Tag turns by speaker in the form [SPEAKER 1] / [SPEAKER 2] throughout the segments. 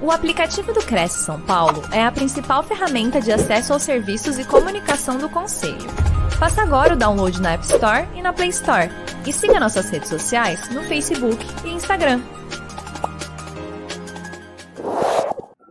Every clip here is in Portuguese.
[SPEAKER 1] O aplicativo do Cresce São Paulo é a principal ferramenta de acesso aos serviços e comunicação do Conselho. Faça agora o download na App Store e na Play Store. E siga nossas redes sociais no Facebook e Instagram.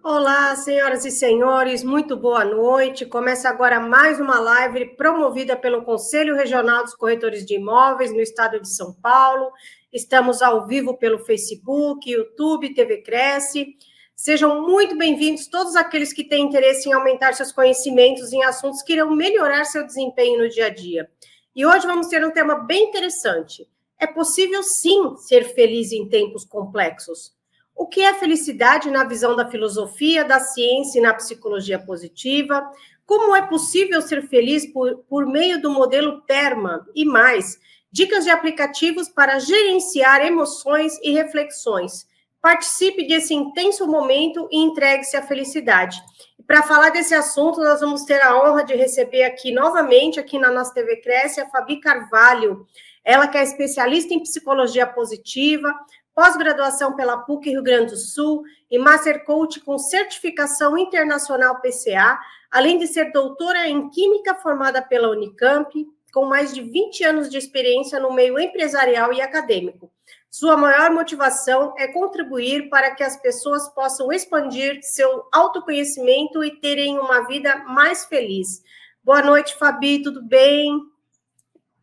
[SPEAKER 2] Olá, senhoras e senhores, muito boa noite. Começa agora mais uma live promovida pelo Conselho Regional dos Corretores de Imóveis no estado de São Paulo. Estamos ao vivo pelo Facebook, YouTube, TV Cresce. Sejam muito bem-vindos todos aqueles que têm interesse em aumentar seus conhecimentos em assuntos que irão melhorar seu desempenho no dia a dia. E hoje vamos ter um tema bem interessante. É possível sim ser feliz em tempos complexos. O que é felicidade na visão da filosofia, da ciência e na psicologia positiva? Como é possível ser feliz por, por meio do modelo PERMA e mais? Dicas de aplicativos para gerenciar emoções e reflexões Participe desse intenso momento e entregue-se à felicidade. Para falar desse assunto, nós vamos ter a honra de receber aqui novamente, aqui na nossa TV Cresce, a Fabi Carvalho. Ela que é especialista em psicologia positiva, pós-graduação pela PUC Rio Grande do Sul e Master Coach com certificação internacional PCA, além de ser doutora em Química formada pela Unicamp, com mais de 20 anos de experiência no meio empresarial e acadêmico. Sua maior motivação é contribuir para que as pessoas possam expandir seu autoconhecimento e terem uma vida mais feliz. Boa noite, Fabi, tudo bem?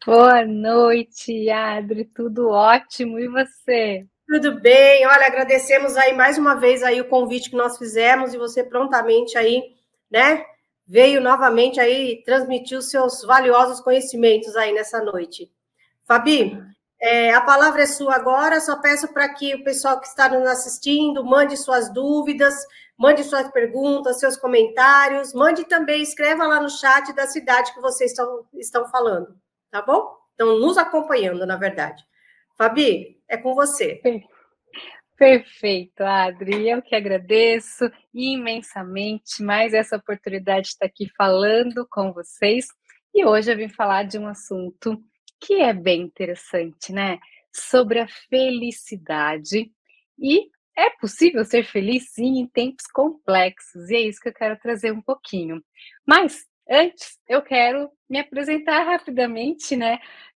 [SPEAKER 3] Boa noite, Adri, tudo ótimo. E você?
[SPEAKER 2] Tudo bem. Olha, agradecemos aí mais uma vez aí o convite que nós fizemos e você prontamente aí, né, veio novamente aí transmitir os seus valiosos conhecimentos aí nessa noite. Fabi, é, a palavra é sua agora, só peço para que o pessoal que está nos assistindo mande suas dúvidas, mande suas perguntas, seus comentários, mande também, escreva lá no chat da cidade que vocês estão, estão falando, tá bom? Estão nos acompanhando, na verdade. Fabi, é com você.
[SPEAKER 3] Perfeito, Adri. Eu que agradeço imensamente mais essa oportunidade de estar aqui falando com vocês. E hoje eu vim falar de um assunto que é bem interessante, né? Sobre a felicidade. E é possível ser feliz sim em tempos complexos, e é isso que eu quero trazer um pouquinho. Mas antes, eu quero me apresentar rapidamente, né?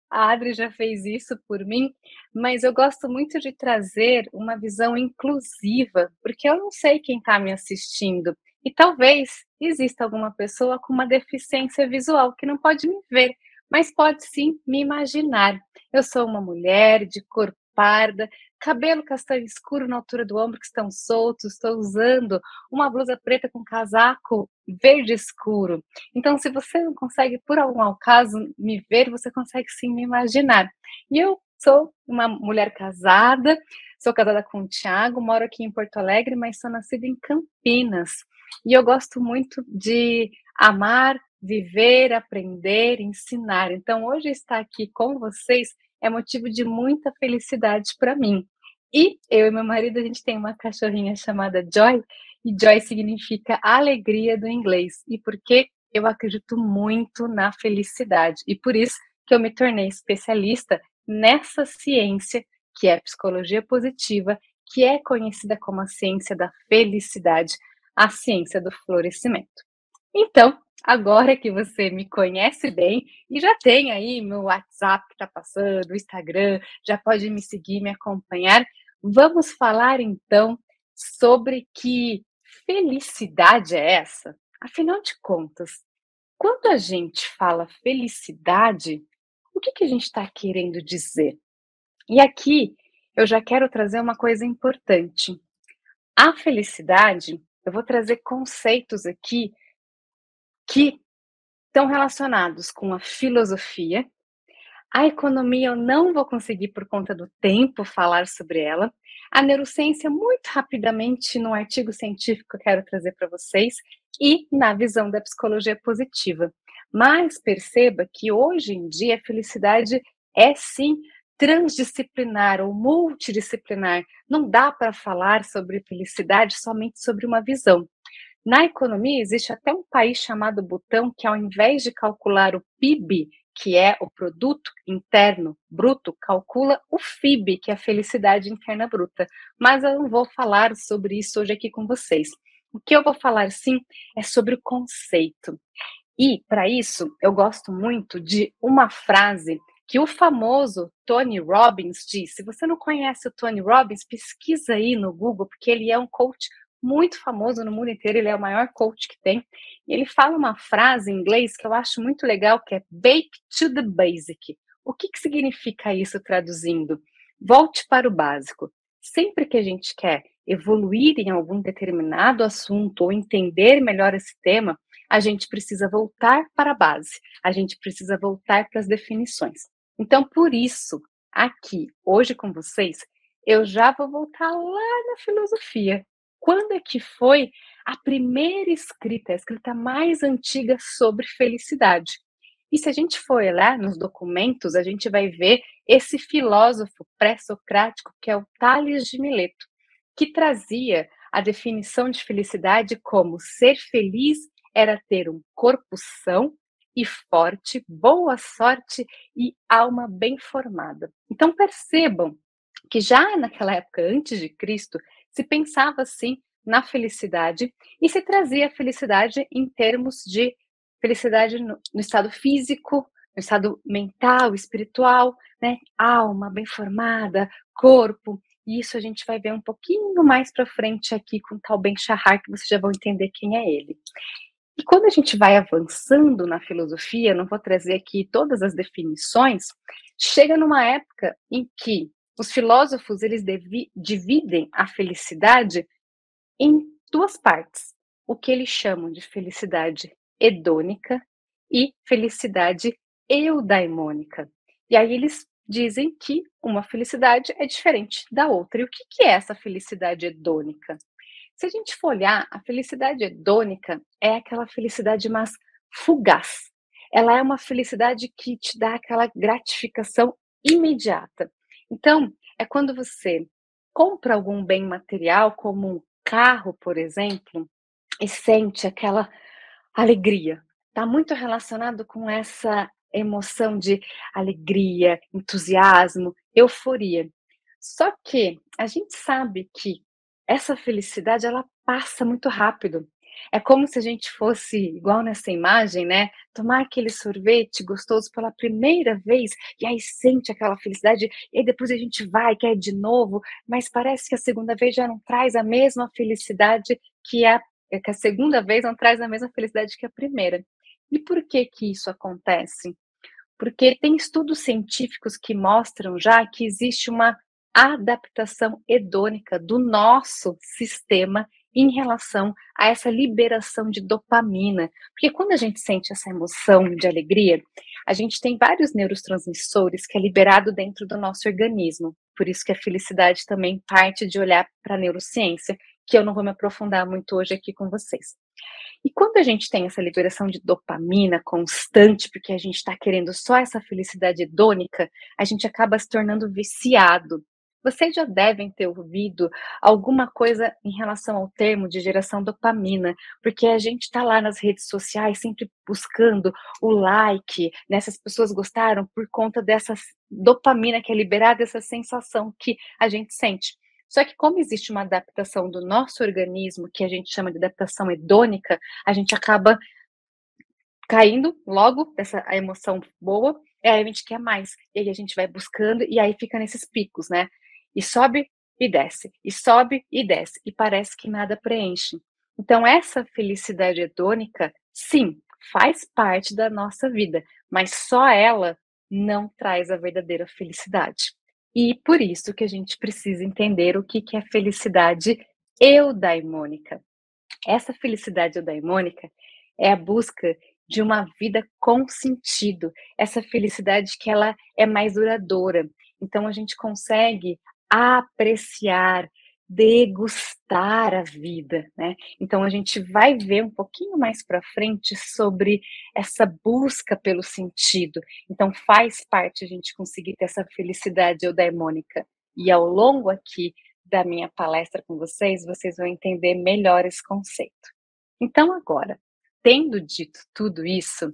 [SPEAKER 3] A Adri já fez isso por mim, mas eu gosto muito de trazer uma visão inclusiva, porque eu não sei quem está me assistindo. E talvez exista alguma pessoa com uma deficiência visual que não pode me ver, mas pode sim me imaginar. Eu sou uma mulher de cor parda, cabelo castanho escuro na altura do ombro que estão soltos, estou usando uma blusa preta com casaco verde escuro. Então, se você não consegue, por algum acaso, me ver, você consegue sim me imaginar. E eu sou uma mulher casada, sou casada com o Thiago, moro aqui em Porto Alegre, mas sou nascida em Campinas. E eu gosto muito de amar, viver, aprender, ensinar. Então, hoje estar aqui com vocês é motivo de muita felicidade para mim. E eu e meu marido, a gente tem uma cachorrinha chamada Joy, e Joy significa alegria do inglês. E porque eu acredito muito na felicidade. E por isso que eu me tornei especialista nessa ciência que é psicologia positiva, que é conhecida como a ciência da felicidade, a ciência do florescimento. Então, agora que você me conhece bem e já tem aí meu WhatsApp que está passando, o Instagram, já pode me seguir, me acompanhar. Vamos falar então sobre que felicidade é essa? Afinal de contas, quando a gente fala felicidade, o que, que a gente está querendo dizer? E aqui eu já quero trazer uma coisa importante. A felicidade, eu vou trazer conceitos aqui que estão relacionados com a filosofia. A economia eu não vou conseguir, por conta do tempo, falar sobre ela. A neurociência, muito rapidamente, no artigo científico, eu quero trazer para vocês. E na visão da psicologia positiva. Mas perceba que hoje em dia a felicidade é sim transdisciplinar ou multidisciplinar. Não dá para falar sobre felicidade somente sobre uma visão. Na economia, existe até um país chamado Butão que, ao invés de calcular o PIB, que é o produto interno bruto, calcula o FIB, que é a felicidade interna bruta. Mas eu não vou falar sobre isso hoje aqui com vocês. O que eu vou falar sim é sobre o conceito. E para isso, eu gosto muito de uma frase que o famoso Tony Robbins disse. Se você não conhece o Tony Robbins, pesquisa aí no Google, porque ele é um coach muito famoso no mundo inteiro, ele é o maior coach que tem. E ele fala uma frase em inglês que eu acho muito legal, que é bake to the basic. O que, que significa isso traduzindo? Volte para o básico. Sempre que a gente quer evoluir em algum determinado assunto ou entender melhor esse tema, a gente precisa voltar para a base, a gente precisa voltar para as definições. Então, por isso, aqui, hoje com vocês, eu já vou voltar lá na filosofia. Quando é que foi a primeira escrita, a escrita mais antiga sobre felicidade? E se a gente for lá nos documentos, a gente vai ver esse filósofo pré-socrático que é o Tales de Mileto, que trazia a definição de felicidade como ser feliz era ter um corpo são e forte, boa sorte e alma bem formada. Então percebam que já naquela época antes de Cristo se pensava assim na felicidade e se trazia felicidade em termos de felicidade no, no estado físico, no estado mental, espiritual, né? Alma bem formada, corpo. E isso a gente vai ver um pouquinho mais para frente aqui com tal Ben Shahar, que vocês já vão entender quem é ele. E quando a gente vai avançando na filosofia, não vou trazer aqui todas as definições, chega numa época em que os filósofos eles dividem a felicidade em duas partes, o que eles chamam de felicidade hedônica e felicidade eudaimônica. E aí eles dizem que uma felicidade é diferente da outra. E o que, que é essa felicidade hedônica? Se a gente for olhar, a felicidade hedônica é aquela felicidade mais fugaz. Ela é uma felicidade que te dá aquela gratificação imediata. Então, é quando você compra algum bem material, como um carro, por exemplo, e sente aquela alegria. Está muito relacionado com essa emoção de alegria, entusiasmo, euforia. Só que a gente sabe que essa felicidade ela passa muito rápido. É como se a gente fosse igual nessa imagem, né? Tomar aquele sorvete gostoso pela primeira vez e aí sente aquela felicidade e aí depois a gente vai, quer de novo, mas parece que a segunda vez já não traz a mesma felicidade que a, que a segunda vez não traz a mesma felicidade que a primeira. E por que que isso acontece? Porque tem estudos científicos que mostram já que existe uma adaptação hedônica do nosso sistema em relação a essa liberação de dopamina. Porque quando a gente sente essa emoção de alegria, a gente tem vários neurotransmissores que é liberado dentro do nosso organismo. Por isso que a felicidade também parte de olhar para a neurociência, que eu não vou me aprofundar muito hoje aqui com vocês. E quando a gente tem essa liberação de dopamina constante, porque a gente está querendo só essa felicidade hedônica, a gente acaba se tornando viciado vocês já devem ter ouvido alguma coisa em relação ao termo de geração dopamina, porque a gente está lá nas redes sociais sempre buscando o like, né? Essas pessoas gostaram por conta dessa dopamina que é liberada, essa sensação que a gente sente. Só que como existe uma adaptação do nosso organismo, que a gente chama de adaptação hedônica, a gente acaba caindo logo dessa emoção boa, e aí a gente quer mais, e aí a gente vai buscando, e aí fica nesses picos, né? E sobe e desce, e sobe e desce, e parece que nada preenche. Então, essa felicidade hedônica, sim, faz parte da nossa vida, mas só ela não traz a verdadeira felicidade. E por isso que a gente precisa entender o que é felicidade eudaimônica. Essa felicidade eudaimônica é a busca de uma vida com sentido, essa felicidade que ela é mais duradoura. Então a gente consegue apreciar, degustar a vida, né? Então a gente vai ver um pouquinho mais para frente sobre essa busca pelo sentido. Então faz parte a gente conseguir ter essa felicidade eudaimônica. E ao longo aqui da minha palestra com vocês, vocês vão entender melhor esse conceito. Então agora, tendo dito tudo isso,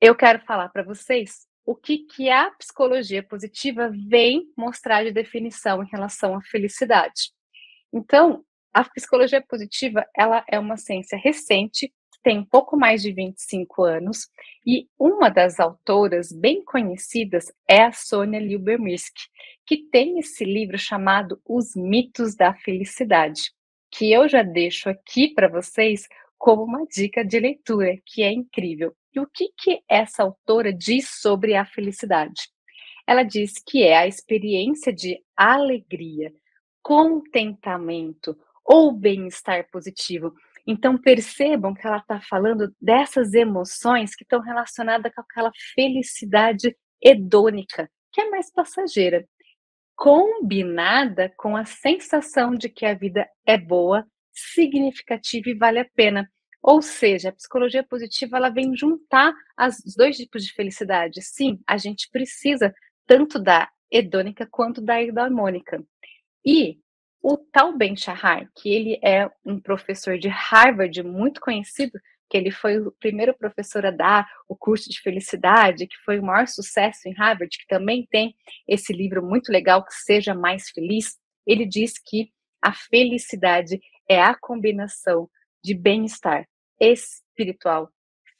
[SPEAKER 3] eu quero falar para vocês o que, que a psicologia positiva vem mostrar de definição em relação à felicidade. Então, a psicologia positiva, ela é uma ciência recente, tem um pouco mais de 25 anos, e uma das autoras bem conhecidas é a Sônia Liebermirsky, que tem esse livro chamado Os Mitos da Felicidade, que eu já deixo aqui para vocês como uma dica de leitura, que é incrível. E o que, que essa autora diz sobre a felicidade? Ela diz que é a experiência de alegria, contentamento ou bem-estar positivo. Então percebam que ela está falando dessas emoções que estão relacionadas com aquela felicidade hedônica, que é mais passageira, combinada com a sensação de que a vida é boa, significativa e vale a pena. Ou seja, a psicologia positiva ela vem juntar os dois tipos de felicidade. Sim, a gente precisa tanto da hedônica quanto da eudaimônica. E o Tal Ben Shahar, que ele é um professor de Harvard muito conhecido, que ele foi o primeiro professor a dar o curso de felicidade, que foi o maior sucesso em Harvard, que também tem esse livro muito legal, que seja mais feliz. Ele diz que a felicidade é a combinação de bem-estar espiritual,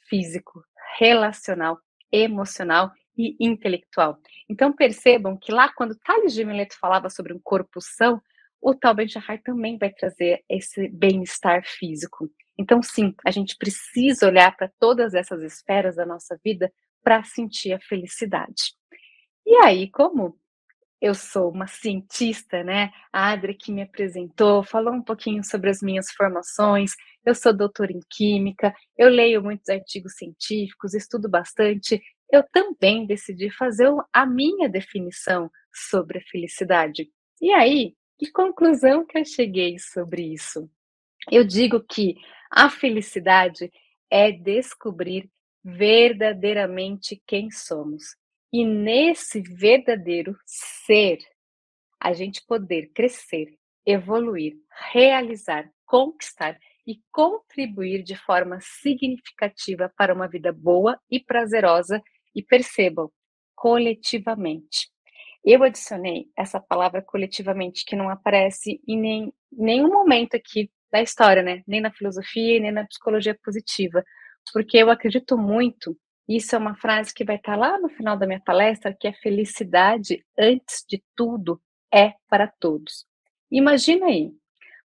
[SPEAKER 3] físico, relacional, emocional e intelectual. Então percebam que lá quando Tales de Mileto falava sobre um corpo são, o Tal Ben também vai trazer esse bem-estar físico. Então sim, a gente precisa olhar para todas essas esferas da nossa vida para sentir a felicidade. E aí, como eu sou uma cientista, né? A Adri que me apresentou, falou um pouquinho sobre as minhas formações. Eu sou doutora em química, eu leio muitos artigos científicos, estudo bastante. Eu também decidi fazer a minha definição sobre a felicidade. E aí, que conclusão que eu cheguei sobre isso? Eu digo que a felicidade é descobrir verdadeiramente quem somos e nesse verdadeiro ser, a gente poder crescer, evoluir, realizar, conquistar e contribuir de forma significativa para uma vida boa e prazerosa, e percebam, coletivamente. Eu adicionei essa palavra coletivamente, que não aparece em nem, nenhum momento aqui da história, né? Nem na filosofia, nem na psicologia positiva, porque eu acredito muito isso é uma frase que vai estar lá no final da minha palestra, que é felicidade, antes de tudo, é para todos. Imagina aí,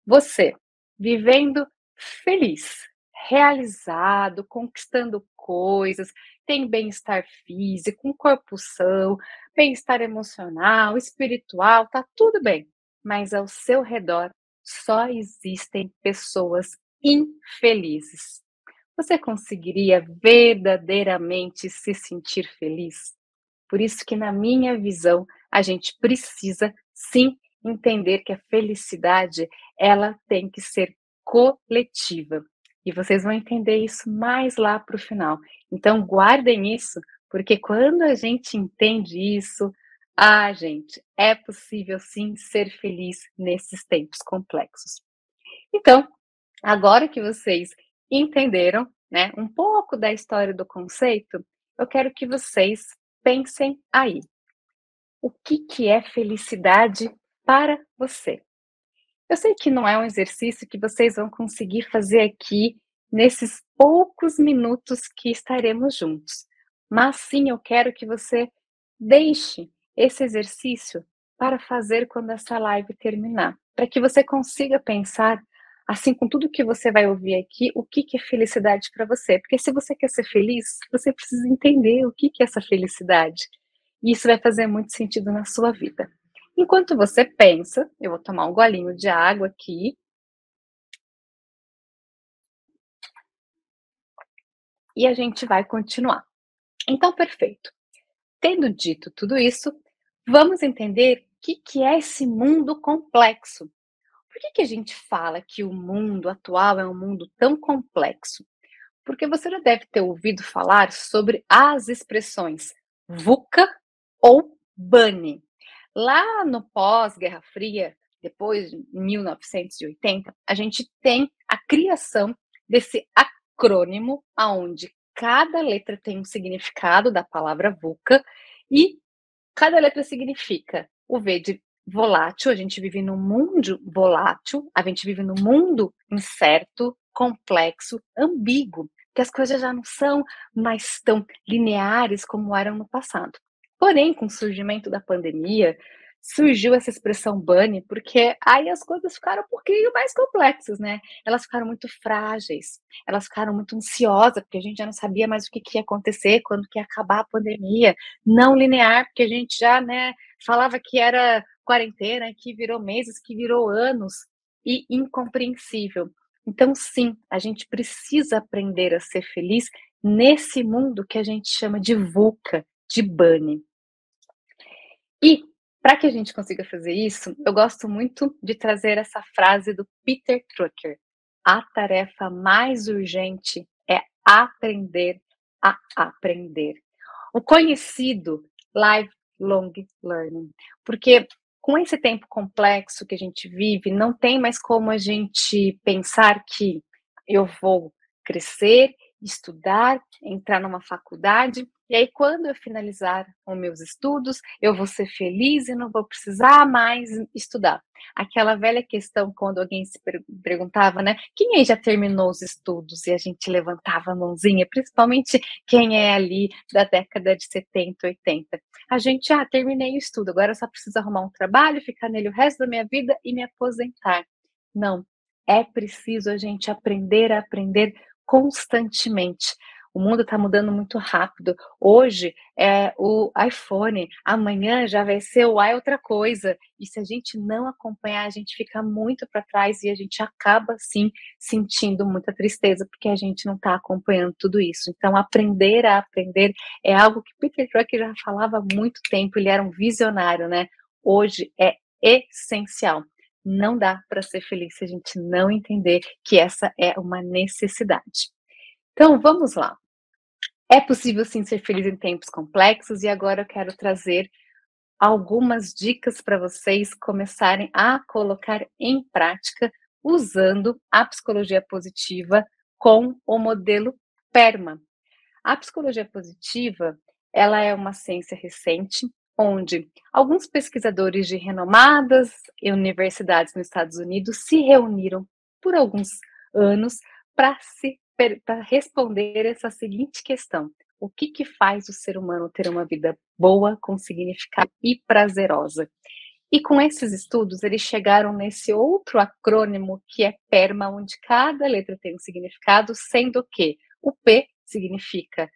[SPEAKER 3] você vivendo feliz, realizado, conquistando coisas, tem bem-estar físico, um corpo são, bem-estar emocional, espiritual, tá tudo bem. Mas ao seu redor só existem pessoas infelizes você conseguiria verdadeiramente se sentir feliz? Por isso que na minha visão, a gente precisa sim entender que a felicidade, ela tem que ser coletiva. E vocês vão entender isso mais lá para o final. Então, guardem isso, porque quando a gente entende isso, ah, gente, é possível sim ser feliz nesses tempos complexos. Então, agora que vocês entenderam, né, um pouco da história do conceito, eu quero que vocês pensem aí. O que, que é felicidade para você? Eu sei que não é um exercício que vocês vão conseguir fazer aqui nesses poucos minutos que estaremos juntos, mas sim eu quero que você deixe esse exercício para fazer quando essa live terminar, para que você consiga pensar assim com tudo que você vai ouvir aqui, o que, que é felicidade para você. Porque se você quer ser feliz, você precisa entender o que, que é essa felicidade. E isso vai fazer muito sentido na sua vida. Enquanto você pensa, eu vou tomar um golinho de água aqui. E a gente vai continuar. Então, perfeito. Tendo dito tudo isso, vamos entender o que, que é esse mundo complexo por que, que a gente fala que o mundo atual é um mundo tão complexo? Porque você já deve ter ouvido falar sobre as expressões VUCA ou BANI. Lá no pós-Guerra Fria, depois de 1980, a gente tem a criação desse acrônimo aonde cada letra tem um significado da palavra VUCA e cada letra significa o V de volátil, a gente vive num mundo volátil, a gente vive num mundo incerto, complexo, ambíguo, que as coisas já não são mais tão lineares como eram no passado. Porém, com o surgimento da pandemia, surgiu essa expressão bunny, porque aí as coisas ficaram um pouquinho mais complexas, né? Elas ficaram muito frágeis, elas ficaram muito ansiosas, porque a gente já não sabia mais o que, que ia acontecer, quando que ia acabar a pandemia, não linear, porque a gente já, né, falava que era quarentena, que virou meses, que virou anos, e incompreensível. Então, sim, a gente precisa aprender a ser feliz nesse mundo que a gente chama de VUCA, de bunny. E para que a gente consiga fazer isso, eu gosto muito de trazer essa frase do Peter Drucker. A tarefa mais urgente é aprender a aprender. O conhecido lifelong learning. Porque com esse tempo complexo que a gente vive, não tem mais como a gente pensar que eu vou crescer, estudar, entrar numa faculdade e aí, quando eu finalizar os meus estudos, eu vou ser feliz e não vou precisar mais estudar. Aquela velha questão, quando alguém se perguntava, né? Quem aí já terminou os estudos? E a gente levantava a mãozinha, principalmente quem é ali da década de 70, 80. A gente, ah, terminei o estudo, agora só preciso arrumar um trabalho, ficar nele o resto da minha vida e me aposentar. Não, é preciso a gente aprender a aprender constantemente. O mundo está mudando muito rápido. Hoje é o iPhone, amanhã já vai ser o i outra coisa. E se a gente não acompanhar, a gente fica muito para trás e a gente acaba sim sentindo muita tristeza porque a gente não está acompanhando tudo isso. Então, aprender a aprender é algo que Peter Drucker já falava há muito tempo. Ele era um visionário, né? Hoje é essencial. Não dá para ser feliz se a gente não entender que essa é uma necessidade. Então, vamos lá. É possível sim ser feliz em tempos complexos e agora eu quero trazer algumas dicas para vocês começarem a colocar em prática usando a psicologia positiva com o modelo PERMA. A psicologia positiva, ela é uma ciência recente onde alguns pesquisadores de renomadas universidades nos Estados Unidos se reuniram por alguns anos para se para responder essa seguinte questão: o que, que faz o ser humano ter uma vida boa, com significado e prazerosa? E com esses estudos, eles chegaram nesse outro acrônimo que é PERMA, onde cada letra tem um significado, sendo que o P significa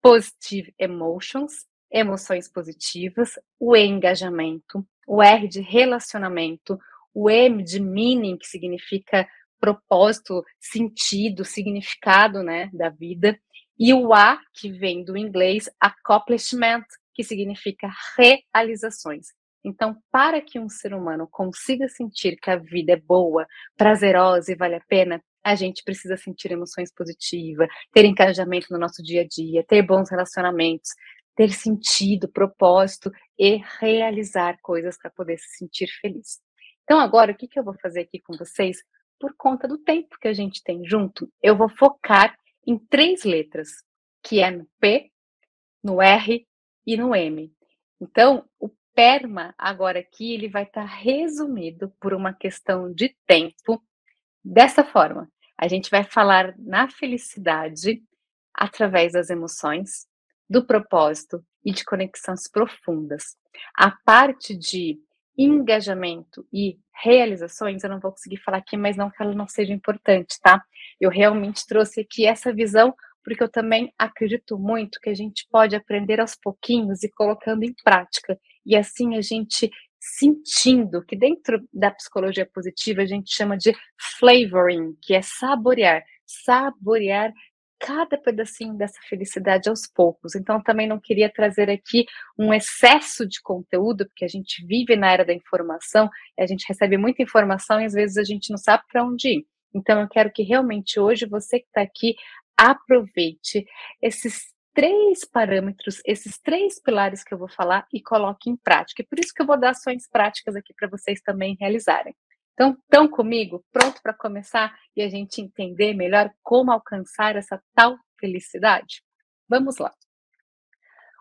[SPEAKER 3] Positive Emotions, emoções positivas, o E, engajamento, o R de relacionamento, o M de meaning, que significa propósito, sentido, significado, né, da vida, e o A, que vem do inglês accomplishment, que significa realizações. Então, para que um ser humano consiga sentir que a vida é boa, prazerosa e vale a pena, a gente precisa sentir emoções positivas, ter engajamento no nosso dia a dia, ter bons relacionamentos, ter sentido, propósito e realizar coisas para poder se sentir feliz. Então, agora, o que, que eu vou fazer aqui com vocês? Por conta do tempo que a gente tem junto, eu vou focar em três letras, que é no P, no R e no M. Então, o PERMA, agora aqui, ele vai estar tá resumido por uma questão de tempo dessa forma. A gente vai falar na felicidade através das emoções, do propósito e de conexões profundas. A parte de engajamento e realizações, eu não vou conseguir falar aqui, mas não que ela não seja importante, tá? Eu realmente trouxe aqui essa visão porque eu também acredito muito que a gente pode aprender aos pouquinhos e colocando em prática. E assim a gente sentindo que dentro da psicologia positiva a gente chama de flavoring, que é saborear, saborear cada pedacinho dessa felicidade aos poucos. Então, também não queria trazer aqui um excesso de conteúdo, porque a gente vive na era da informação, a gente recebe muita informação e às vezes a gente não sabe para onde ir. Então, eu quero que realmente hoje você que está aqui aproveite esses três parâmetros, esses três pilares que eu vou falar e coloque em prática. E por isso que eu vou dar ações práticas aqui para vocês também realizarem. Então, estão comigo, pronto para começar e a gente entender melhor como alcançar essa tal felicidade? Vamos lá.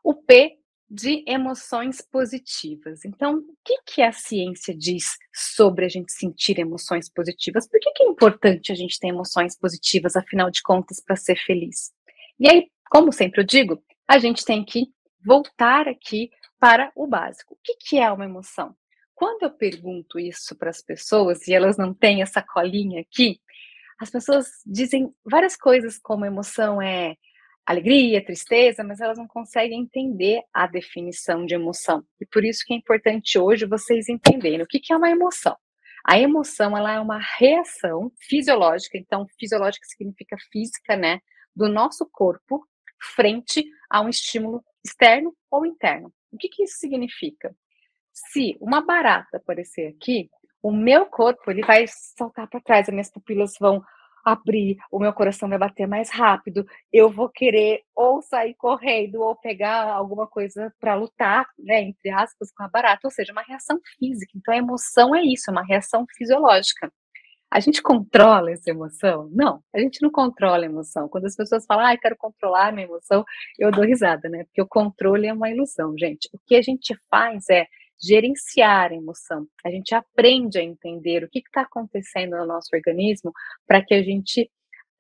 [SPEAKER 3] O P de emoções positivas. Então, o que, que a ciência diz sobre a gente sentir emoções positivas? Por que, que é importante a gente ter emoções positivas, afinal de contas, para ser feliz? E aí, como sempre eu digo, a gente tem que voltar aqui para o básico. O que, que é uma emoção? Quando eu pergunto isso para as pessoas e elas não têm essa colinha aqui, as pessoas dizem várias coisas como emoção é alegria, tristeza, mas elas não conseguem entender a definição de emoção. E por isso que é importante hoje vocês entenderem o que, é uma emoção. A emoção ela é uma reação fisiológica, então fisiológica significa física, né, do nosso corpo frente a um estímulo externo ou interno. O que, que isso significa? Se uma barata aparecer aqui, o meu corpo ele vai saltar para trás, as minhas pupilas vão abrir, o meu coração vai bater mais rápido, eu vou querer ou sair correndo ou pegar alguma coisa para lutar, né, entre aspas, com a barata, ou seja, uma reação física. Então a emoção é isso, é uma reação fisiológica. A gente controla essa emoção? Não, a gente não controla a emoção. Quando as pessoas falam, ah, eu quero controlar minha emoção, eu dou risada, né? Porque o controle é uma ilusão, gente. O que a gente faz é gerenciar a emoção. A gente aprende a entender o que está acontecendo no nosso organismo para que a gente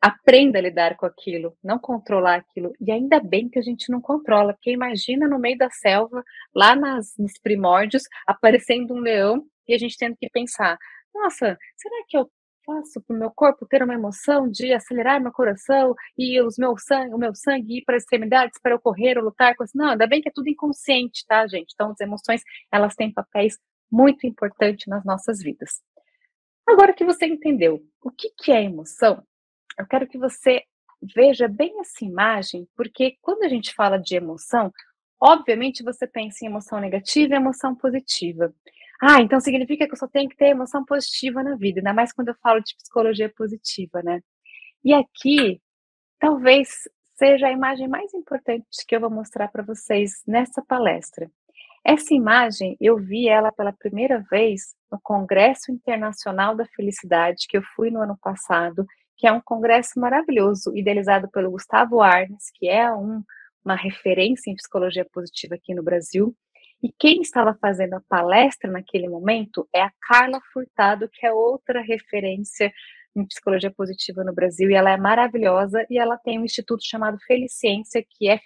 [SPEAKER 3] aprenda a lidar com aquilo, não controlar aquilo. E ainda bem que a gente não controla, porque imagina no meio da selva, lá nas, nos primórdios, aparecendo um leão e a gente tendo que pensar: nossa, será que eu faço para o meu corpo ter uma emoção de acelerar meu coração e os meu sangue, o meu sangue ir para as extremidades para eu correr ou lutar com isso. Não, ainda bem que é tudo inconsciente, tá, gente? Então, as emoções, elas têm papéis muito importantes nas nossas vidas. Agora que você entendeu o que, que é emoção, eu quero que você veja bem essa imagem, porque quando a gente fala de emoção, obviamente você pensa em emoção negativa e emoção positiva. Ah, então significa que eu só tenho que ter emoção positiva na vida, ainda mais quando eu falo de psicologia positiva, né? E aqui, talvez seja a imagem mais importante que eu vou mostrar para vocês nessa palestra. Essa imagem, eu vi ela pela primeira vez no Congresso Internacional da Felicidade, que eu fui no ano passado, que é um congresso maravilhoso, idealizado pelo Gustavo Arnes, que é um, uma referência em psicologia positiva aqui no Brasil. E quem estava fazendo a palestra naquele momento é a Carla Furtado, que é outra referência em psicologia positiva no Brasil, e ela é maravilhosa, e ela tem um instituto chamado Felicência, que é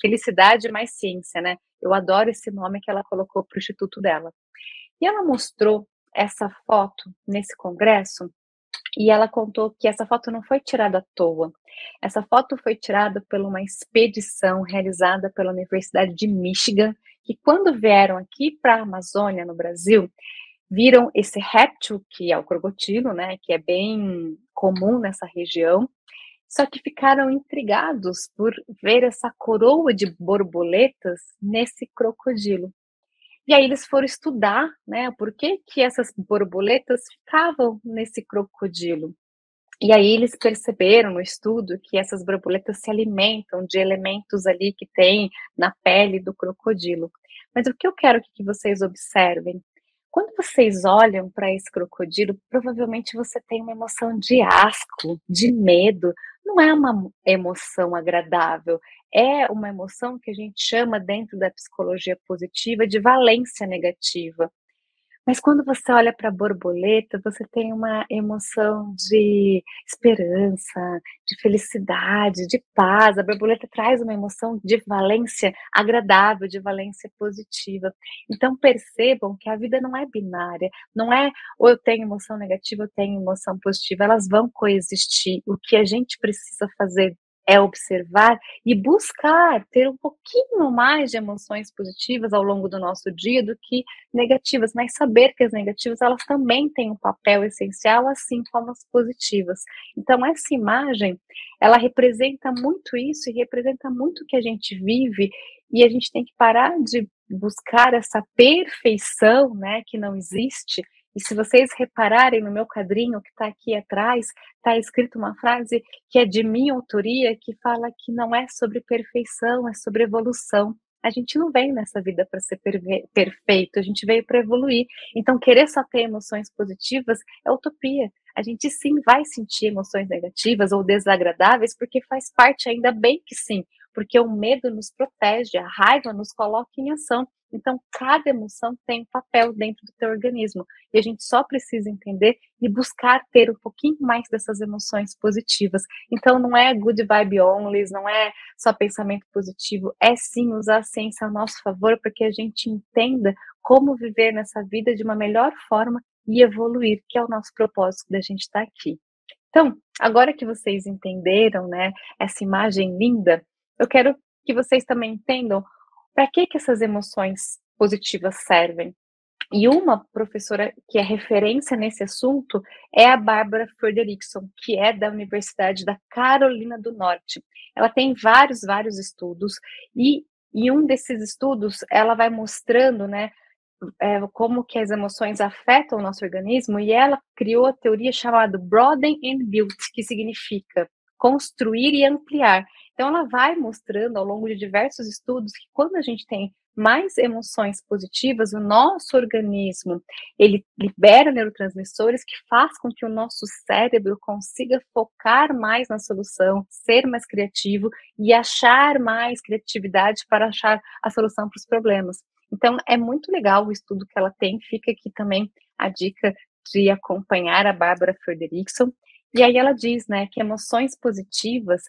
[SPEAKER 3] Felicidade mais Ciência, né? Eu adoro esse nome que ela colocou para o instituto dela. E ela mostrou essa foto nesse congresso, e ela contou que essa foto não foi tirada à toa. Essa foto foi tirada por uma expedição realizada pela Universidade de Michigan que quando vieram aqui para a Amazônia, no Brasil, viram esse réptil, que é o crocodilo, né, que é bem comum nessa região, só que ficaram intrigados por ver essa coroa de borboletas nesse crocodilo. E aí eles foram estudar, né, por que que essas borboletas ficavam nesse crocodilo. E aí eles perceberam no estudo que essas borboletas se alimentam de elementos ali que tem na pele do crocodilo. Mas o que eu quero que vocês observem, quando vocês olham para esse crocodilo, provavelmente você tem uma emoção de asco, de medo. Não é uma emoção agradável, é uma emoção que a gente chama dentro da psicologia positiva de valência negativa. Mas quando você olha para a borboleta, você tem uma emoção de esperança, de felicidade, de paz. A borboleta traz uma emoção de valência agradável, de valência positiva. Então percebam que a vida não é binária, não é ou eu tenho emoção negativa, eu tenho emoção positiva, elas vão coexistir. O que a gente precisa fazer é observar e buscar ter um pouquinho mais de emoções positivas ao longo do nosso dia do que negativas, mas saber que as negativas elas também têm um papel essencial, assim como as positivas. Então essa imagem, ela representa muito isso e representa muito o que a gente vive e a gente tem que parar de buscar essa perfeição, né, que não existe e se vocês repararem no meu quadrinho que está aqui atrás, está escrito uma frase que é de minha autoria, que fala que não é sobre perfeição, é sobre evolução. A gente não veio nessa vida para ser perfeito, a gente veio para evoluir. Então, querer só ter emoções positivas é utopia. A gente sim vai sentir emoções negativas ou desagradáveis, porque faz parte, ainda bem que sim, porque o medo nos protege, a raiva nos coloca em ação. Então, cada emoção tem um papel dentro do teu organismo. E a gente só precisa entender e buscar ter um pouquinho mais dessas emoções positivas. Então, não é good vibe only, não é só pensamento positivo, é sim usar a ciência a nosso favor para que a gente entenda como viver nessa vida de uma melhor forma e evoluir, que é o nosso propósito da gente estar aqui. Então, agora que vocês entenderam, né, essa imagem linda, eu quero que vocês também entendam para que, que essas emoções positivas servem. E uma professora que é referência nesse assunto é a Bárbara Frederickson, que é da Universidade da Carolina do Norte. Ela tem vários, vários estudos, e em um desses estudos ela vai mostrando, né, é, como que as emoções afetam o nosso organismo, e ela criou a teoria chamada Broaden and Build, que significa construir e ampliar. Então, ela vai mostrando ao longo de diversos estudos que quando a gente tem mais emoções positivas, o nosso organismo ele libera neurotransmissores que faz com que o nosso cérebro consiga focar mais na solução, ser mais criativo e achar mais criatividade para achar a solução para os problemas. Então é muito legal o estudo que ela tem, fica aqui também a dica de acompanhar a Bárbara Frederickson. E aí ela diz, né, que emoções positivas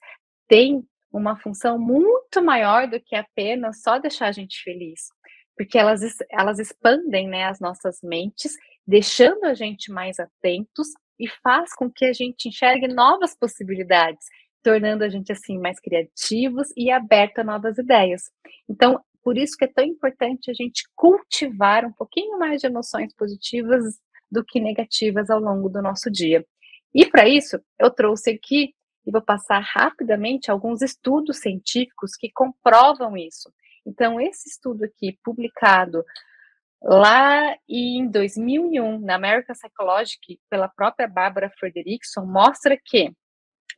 [SPEAKER 3] têm uma função muito maior do que apenas só deixar a gente feliz, porque elas, elas expandem né, as nossas mentes, deixando a gente mais atentos e faz com que a gente enxergue novas possibilidades, tornando a gente assim mais criativos e aberto a novas ideias. Então, por isso que é tão importante a gente cultivar um pouquinho mais de emoções positivas do que negativas ao longo do nosso dia. E para isso, eu trouxe aqui e vou passar rapidamente alguns estudos científicos que comprovam isso. Então, esse estudo aqui, publicado lá em 2001 na American Psychology, pela própria Barbara Frederickson, mostra que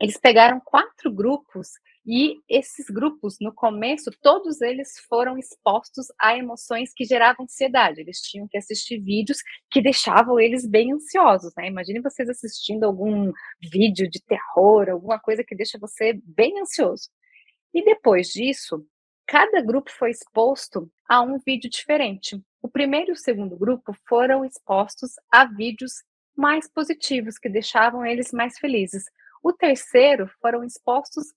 [SPEAKER 3] eles pegaram quatro grupos e esses grupos, no começo, todos eles foram expostos a emoções que geravam ansiedade. Eles tinham que assistir vídeos que deixavam eles bem ansiosos, né? Imagine vocês assistindo algum vídeo de terror, alguma coisa que deixa você bem ansioso. E depois disso, cada grupo foi exposto a um vídeo diferente. O primeiro e o segundo grupo foram expostos a vídeos mais positivos, que deixavam eles mais felizes. O terceiro foram expostos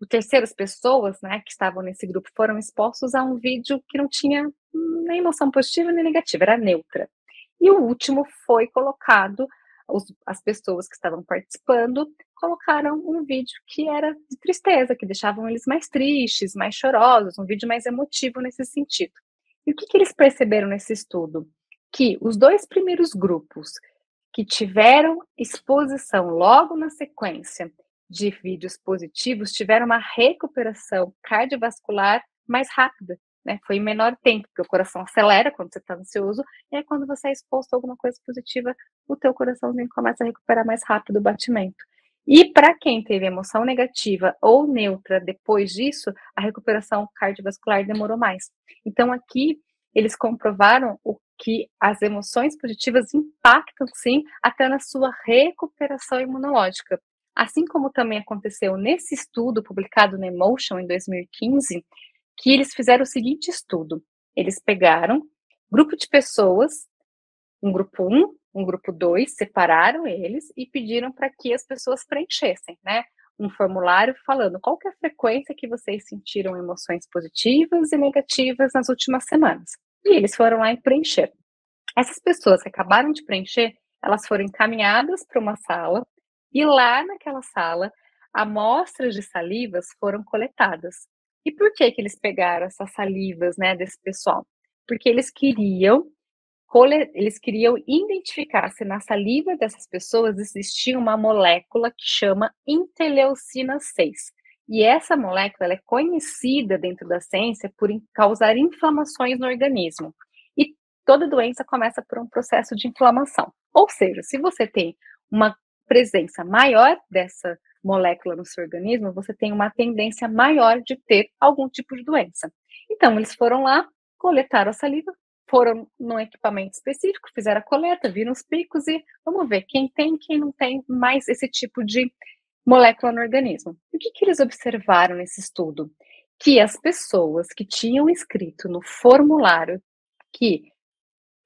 [SPEAKER 3] o terceiro, as pessoas né, que estavam nesse grupo foram expostos a um vídeo que não tinha nem emoção positiva nem negativa, era neutra. E o último foi colocado, os, as pessoas que estavam participando colocaram um vídeo que era de tristeza, que deixavam eles mais tristes, mais chorosos, um vídeo mais emotivo nesse sentido. E o que, que eles perceberam nesse estudo? Que os dois primeiros grupos que tiveram exposição logo na sequência de vídeos positivos tiveram uma recuperação cardiovascular mais rápida, né? Foi em menor tempo, porque o coração acelera quando você está ansioso, e aí quando você é exposto a alguma coisa positiva, o teu coraçãozinho começa a recuperar mais rápido o batimento. E para quem teve emoção negativa ou neutra depois disso, a recuperação cardiovascular demorou mais. Então aqui eles comprovaram o que as emoções positivas impactam sim até na sua recuperação imunológica. Assim como também aconteceu nesse estudo publicado no Emotion em 2015, que eles fizeram o seguinte estudo: eles pegaram grupo de pessoas, um grupo 1, um grupo 2, separaram eles e pediram para que as pessoas preenchessem, né? Um formulário falando qual é a frequência que vocês sentiram emoções positivas e negativas nas últimas semanas. E eles foram lá e preencheram. Essas pessoas que acabaram de preencher, elas foram encaminhadas para uma sala e lá naquela sala, amostras de salivas foram coletadas. E por que que eles pegaram essas salivas, né, desse pessoal? Porque eles queriam eles queriam identificar se na saliva dessas pessoas existia uma molécula que chama interleucina 6. E essa molécula é conhecida dentro da ciência por causar inflamações no organismo. E toda doença começa por um processo de inflamação. Ou seja, se você tem uma presença maior dessa molécula no seu organismo, você tem uma tendência maior de ter algum tipo de doença. Então, eles foram lá, coletaram a saliva, foram num equipamento específico, fizeram a coleta, viram os picos e vamos ver quem tem quem não tem mais esse tipo de molécula no organismo. o que, que eles observaram nesse estudo? Que as pessoas que tinham escrito no formulário que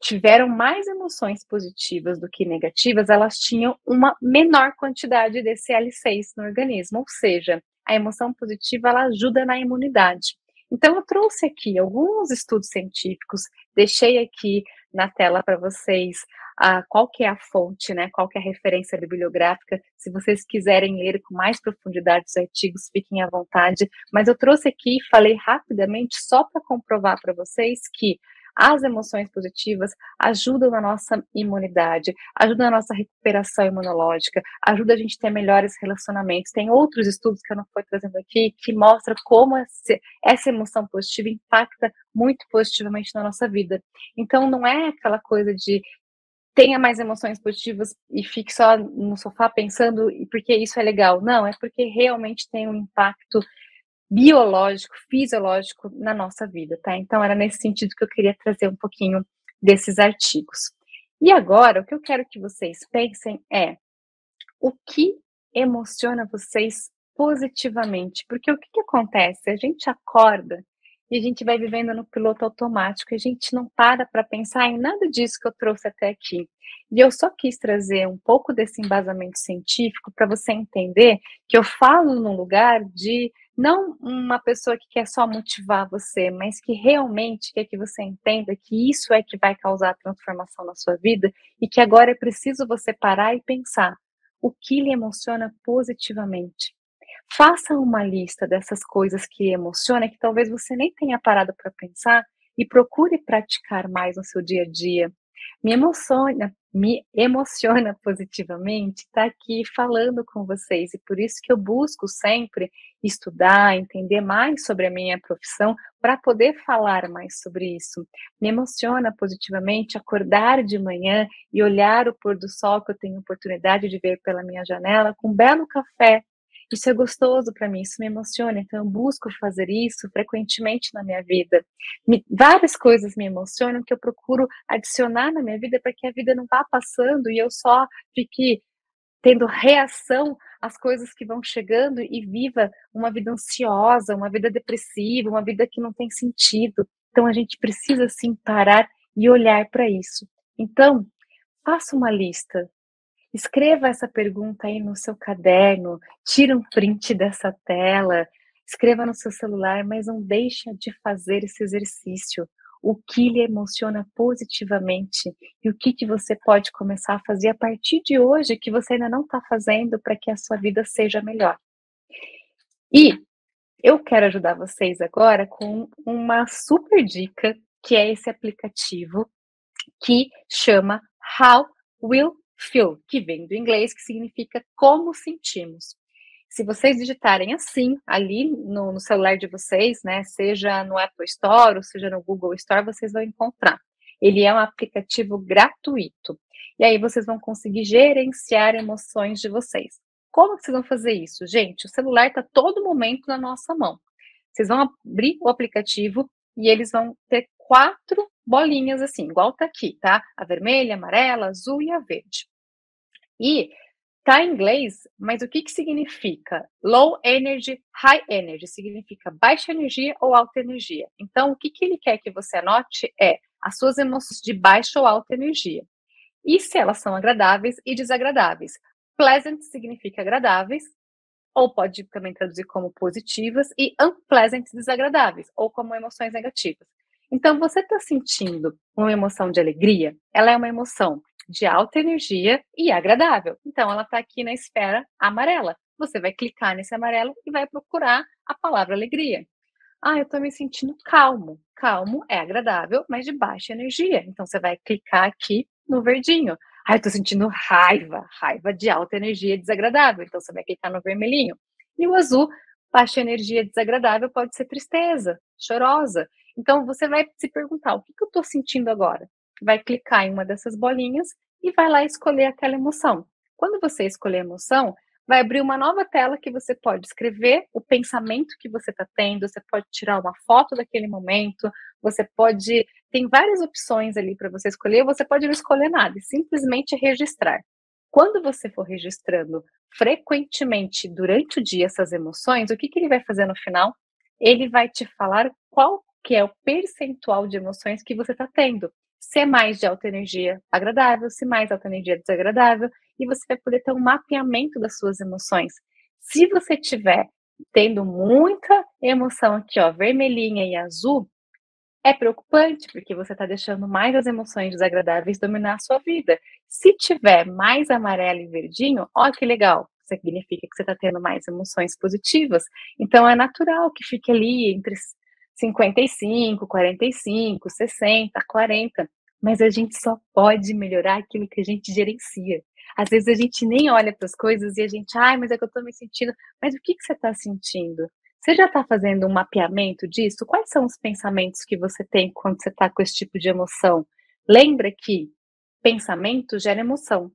[SPEAKER 3] tiveram mais emoções positivas do que negativas, elas tinham uma menor quantidade desse L6 no organismo, ou seja, a emoção positiva ela ajuda na imunidade. Então, eu trouxe aqui alguns estudos científicos, deixei aqui na tela para vocês ah, qual que é a fonte, né, qual que é a referência bibliográfica. Se vocês quiserem ler com mais profundidade os artigos, fiquem à vontade. Mas eu trouxe aqui e falei rapidamente só para comprovar para vocês que as emoções positivas ajudam na nossa imunidade, ajudam na nossa recuperação imunológica, ajuda a gente a ter melhores relacionamentos. Tem outros estudos que eu não estou trazendo aqui que mostram como essa emoção positiva impacta muito positivamente na nossa vida. Então, não é aquela coisa de tenha mais emoções positivas e fique só no sofá pensando porque isso é legal. Não, é porque realmente tem um impacto biológico, fisiológico na nossa vida, tá? Então era nesse sentido que eu queria trazer um pouquinho desses artigos. E agora, o que eu quero que vocês pensem é o que emociona vocês positivamente, porque o que, que acontece? A gente acorda e a gente vai vivendo no piloto automático, e a gente não para para pensar em nada disso que eu trouxe até aqui. E eu só quis trazer um pouco desse embasamento científico para você entender que eu falo num lugar de não uma pessoa que quer só motivar você, mas que realmente quer que você entenda que isso é que vai causar transformação na sua vida e que agora é preciso você parar e pensar o que lhe emociona positivamente. Faça uma lista dessas coisas que emocionam, que talvez você nem tenha parado para pensar, e procure praticar mais no seu dia a dia. Me emociona, me emociona positivamente estar tá aqui falando com vocês e por isso que eu busco sempre estudar, entender mais sobre a minha profissão para poder falar mais sobre isso. Me emociona positivamente acordar de manhã e olhar o pôr do sol que eu tenho oportunidade de ver pela minha janela com um belo café isso é gostoso para mim, isso me emociona, então eu busco fazer isso frequentemente na minha vida. Me, várias coisas me emocionam que eu procuro adicionar na minha vida para que a vida não vá passando e eu só fique tendo reação às coisas que vão chegando e viva uma vida ansiosa, uma vida depressiva, uma vida que não tem sentido. Então a gente precisa sim parar e olhar para isso. Então, faça uma lista Escreva essa pergunta aí no seu caderno, tira um print dessa tela, escreva no seu celular, mas não deixe de fazer esse exercício. O que lhe emociona positivamente e o que, que você pode começar a fazer a partir de hoje que você ainda não está fazendo para que a sua vida seja melhor. E eu quero ajudar vocês agora com uma super dica, que é esse aplicativo que chama How Will feel, que vem do inglês, que significa como sentimos. Se vocês digitarem assim, ali no, no, celular de vocês, né, seja no Apple Store ou seja no Google Store, vocês vão encontrar. Ele é um aplicativo gratuito. E aí vocês vão conseguir gerenciar emoções de vocês. Como vocês vão fazer isso? Gente, o celular está todo momento na nossa mão. Vocês vão abrir o aplicativo e eles vão ter quatro bolinhas assim, igual tá aqui, tá? A vermelha, a amarela, a azul e a verde. E tá em inglês, mas o que que significa? Low energy, high energy, significa baixa energia ou alta energia. Então, o que que ele quer que você anote é as suas emoções de baixa ou alta energia. E se elas são agradáveis e desagradáveis. Pleasant significa agradáveis, ou pode também traduzir como positivas, e unpleasant, desagradáveis, ou como emoções negativas. Então, você está sentindo uma emoção de alegria? Ela é uma emoção de alta energia e agradável. Então, ela está aqui na esfera amarela. Você vai clicar nesse amarelo e vai procurar a palavra alegria. Ah, eu estou me sentindo calmo. Calmo é agradável, mas de baixa energia. Então, você vai clicar aqui no verdinho. Ah, eu estou sentindo raiva. Raiva de alta energia desagradável. Então, você vai clicar no vermelhinho. E o azul, baixa energia desagradável, pode ser tristeza, chorosa. Então, você vai se perguntar: o que, que eu estou sentindo agora? Vai clicar em uma dessas bolinhas e vai lá escolher aquela emoção. Quando você escolher a emoção, vai abrir uma nova tela que você pode escrever o pensamento que você está tendo, você pode tirar uma foto daquele momento, você pode. Tem várias opções ali para você escolher, você pode não escolher nada, e simplesmente registrar. Quando você for registrando frequentemente durante o dia essas emoções, o que, que ele vai fazer no final? Ele vai te falar qual que é o percentual de emoções que você está tendo. Se é mais de alta energia agradável, se mais alta energia desagradável, e você vai poder ter um mapeamento das suas emoções. Se você tiver tendo muita emoção aqui, ó, vermelhinha e azul, é preocupante, porque você está deixando mais as emoções desagradáveis dominar a sua vida. Se tiver mais amarelo e verdinho, ó que legal, significa que você está tendo mais emoções positivas. Então é natural que fique ali entre 55, 45, 60, 40. Mas a gente só pode melhorar aquilo que a gente gerencia. Às vezes a gente nem olha para as coisas e a gente, ai, mas é que eu estou me sentindo. Mas o que, que você está sentindo? Você já está fazendo um mapeamento disso? Quais são os pensamentos que você tem quando você está com esse tipo de emoção? Lembra que pensamento gera emoção,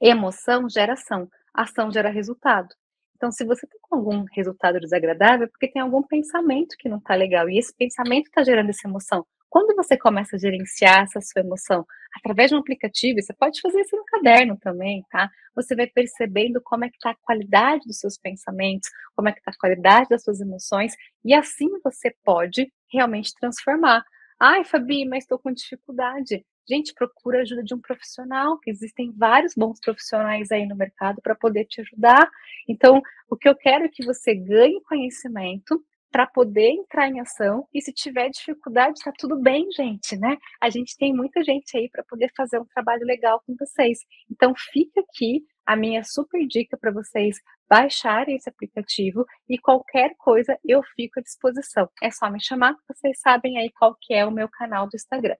[SPEAKER 3] emoção gera ação, ação gera resultado. Então, se você tem algum resultado desagradável, é porque tem algum pensamento que não está legal. E esse pensamento está gerando essa emoção. Quando você começa a gerenciar essa sua emoção através de um aplicativo, você pode fazer isso no caderno também, tá? Você vai percebendo como é que está a qualidade dos seus pensamentos, como é que está a qualidade das suas emoções, e assim você pode realmente transformar. Ai, Fabi, mas estou com dificuldade. Gente, procura ajuda de um profissional, que existem vários bons profissionais aí no mercado para poder te ajudar. Então, o que eu quero é que você ganhe conhecimento para poder entrar em ação e se tiver dificuldade, está tudo bem, gente, né? A gente tem muita gente aí para poder fazer um trabalho legal com vocês. Então, fica aqui a minha super dica para vocês baixarem esse aplicativo e qualquer coisa eu fico à disposição. É só me chamar, vocês sabem aí qual que é o meu canal do Instagram.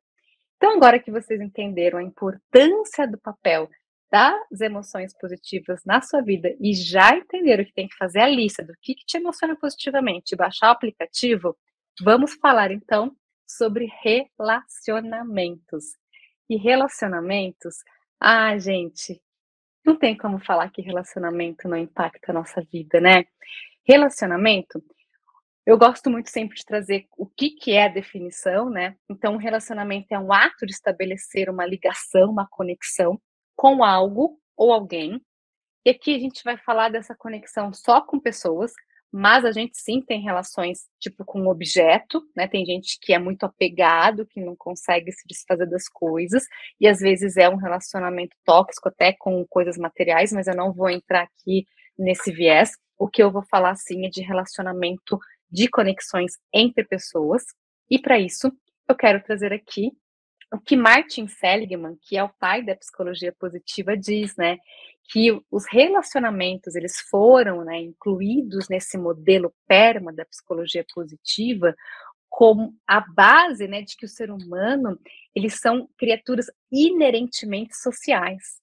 [SPEAKER 3] Então, agora que vocês entenderam a importância do papel das emoções positivas na sua vida e já entenderam que tem que fazer a lista do que, que te emociona positivamente e baixar o aplicativo, vamos falar então sobre relacionamentos. E relacionamentos, ah, gente, não tem como falar que relacionamento não impacta a nossa vida, né? Relacionamento eu gosto muito sempre de trazer o que, que é a definição, né? Então, um relacionamento é um ato de estabelecer uma ligação, uma conexão com algo ou alguém. E aqui a gente vai falar dessa conexão só com pessoas, mas a gente sim tem relações tipo com objeto, né? Tem gente que é muito apegado, que não consegue se desfazer das coisas, e às vezes é um relacionamento tóxico até com coisas materiais, mas eu não vou entrar aqui nesse viés. O que eu vou falar sim é de relacionamento de conexões entre pessoas. E para isso, eu quero trazer aqui o que Martin Seligman, que é o pai da psicologia positiva, diz, né? Que os relacionamentos eles foram né, incluídos nesse modelo PERMA da psicologia positiva como a base né, de que o ser humano eles são criaturas inerentemente sociais.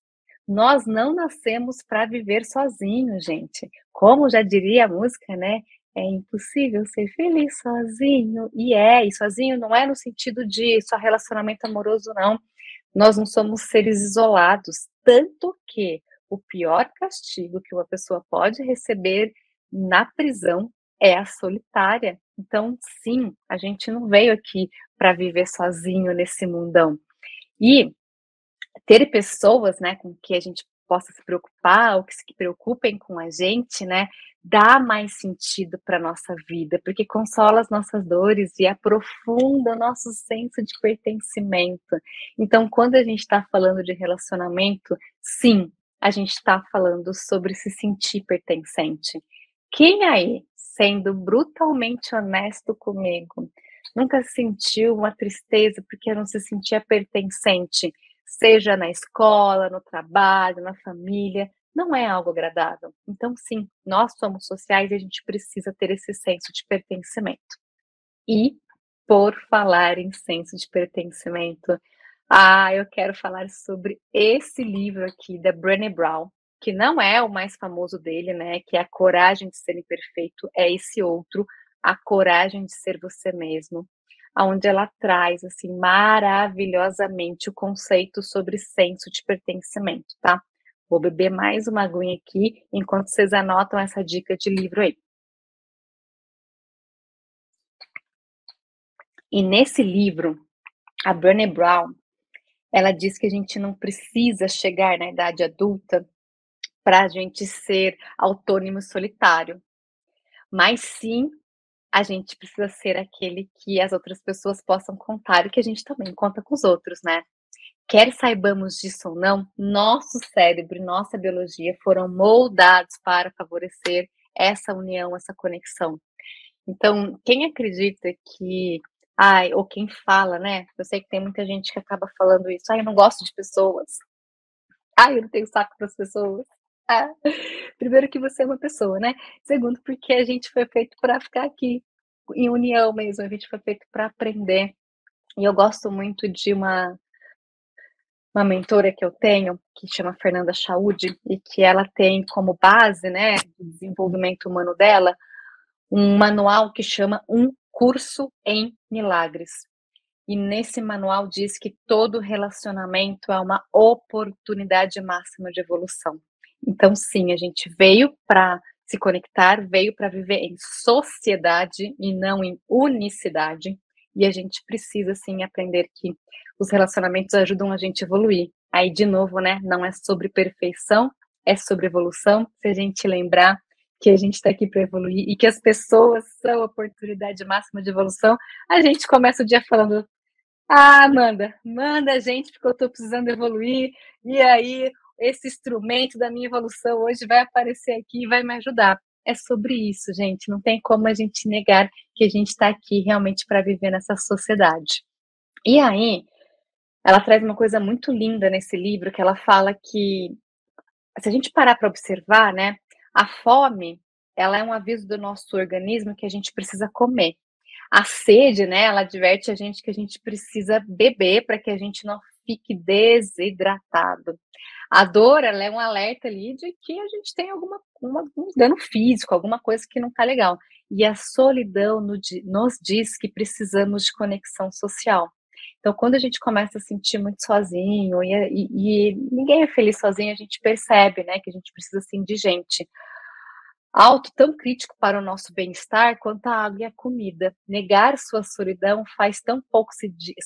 [SPEAKER 3] Nós não nascemos para viver sozinhos, gente. Como já diria a música, né? É impossível ser feliz sozinho. E é, e sozinho não é no sentido de só relacionamento amoroso, não. Nós não somos seres isolados. Tanto que o pior castigo que uma pessoa pode receber na prisão é a solitária. Então, sim, a gente não veio aqui para viver sozinho nesse mundão. E ter pessoas, né, com que a gente possa se preocupar, ou que se preocupem com a gente, né, dá mais sentido para nossa vida, porque consola as nossas dores e aprofunda o nosso senso de pertencimento. Então, quando a gente está falando de relacionamento, sim, a gente está falando sobre se sentir pertencente. Quem aí, sendo brutalmente honesto comigo, nunca sentiu uma tristeza porque não se sentia pertencente, seja na escola, no trabalho, na família? não é algo agradável. Então, sim, nós somos sociais e a gente precisa ter esse senso de pertencimento. E, por falar em senso de pertencimento, ah, eu quero falar sobre esse livro aqui da Brené Brown, que não é o mais famoso dele, né? Que é A Coragem de Ser Imperfeito, é esse outro, A Coragem de Ser Você Mesmo, onde ela traz, assim, maravilhosamente o conceito sobre senso de pertencimento, tá? Vou beber mais uma aguinha aqui enquanto vocês anotam essa dica de livro aí. E nesse livro, a Brené Brown, ela diz que a gente não precisa chegar na idade adulta para a gente ser autônomo solitário, mas sim a gente precisa ser aquele que as outras pessoas possam contar e que a gente também conta com os outros, né? Quer saibamos disso ou não, nosso cérebro e nossa biologia foram moldados para favorecer essa união, essa conexão. Então, quem acredita que, ai, ou quem fala, né? Eu sei que tem muita gente que acaba falando isso, ai, eu não gosto de pessoas. Ai, eu não tenho saco para as pessoas. Primeiro que você é uma pessoa, né? Segundo, porque a gente foi feito para ficar aqui em união mesmo, a gente foi feito para aprender. E eu gosto muito de uma uma mentora que eu tenho, que chama Fernanda Chaude, e que ela tem como base, né, do desenvolvimento humano dela, um manual que chama Um Curso em Milagres. E nesse manual diz que todo relacionamento é uma oportunidade máxima de evolução. Então, sim, a gente veio para se conectar, veio para viver em sociedade e não em unicidade. E a gente precisa, sim, aprender que os relacionamentos ajudam a gente a evoluir. Aí, de novo, né? Não é sobre perfeição, é sobre evolução. Se a gente lembrar que a gente está aqui para evoluir e que as pessoas são a oportunidade máxima de evolução, a gente começa o dia falando: Ah, manda, manda a gente, porque eu estou precisando evoluir. E aí, esse instrumento da minha evolução hoje vai aparecer aqui e vai me ajudar. É sobre isso, gente. Não tem como a gente negar que a gente está aqui realmente para viver nessa sociedade. E aí, ela traz uma coisa muito linda nesse livro, que ela fala que, se a gente parar para observar, né, a fome, ela é um aviso do nosso organismo que a gente precisa comer. A sede, né, ela adverte a gente que a gente precisa beber para que a gente não fique desidratado. A dor, ela é um alerta ali de que a gente tem alguma uma, um dano físico, alguma coisa que não está legal. E a solidão no, nos diz que precisamos de conexão social. Então, quando a gente começa a sentir muito sozinho e, e, e ninguém é feliz sozinho, a gente percebe, né, que a gente precisa assim de gente alto tão crítico para o nosso bem-estar quanto a água e a comida. Negar sua solidão faz tão pouco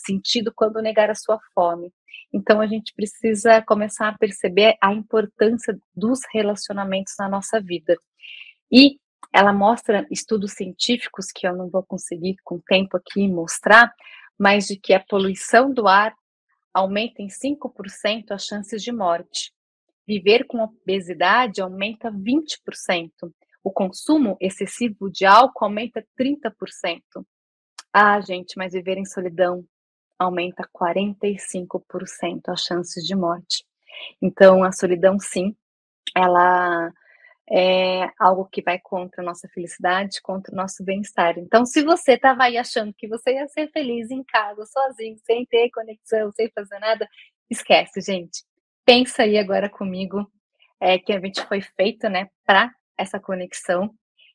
[SPEAKER 3] sentido quanto negar a sua fome. Então a gente precisa começar a perceber a importância dos relacionamentos na nossa vida. E ela mostra estudos científicos que eu não vou conseguir com tempo aqui mostrar, mas de que a poluição do ar aumenta em 5% as chances de morte. Viver com obesidade aumenta 20%. O consumo excessivo de álcool aumenta 30%. Ah, gente, mas viver em solidão aumenta 45% as chances de morte. Então, a solidão, sim, ela é algo que vai contra a nossa felicidade, contra o nosso bem-estar. Então, se você estava aí achando que você ia ser feliz em casa, sozinho, sem ter conexão, sem fazer nada, esquece, gente. Pensa aí agora comigo é, que a gente foi feito, né, para essa conexão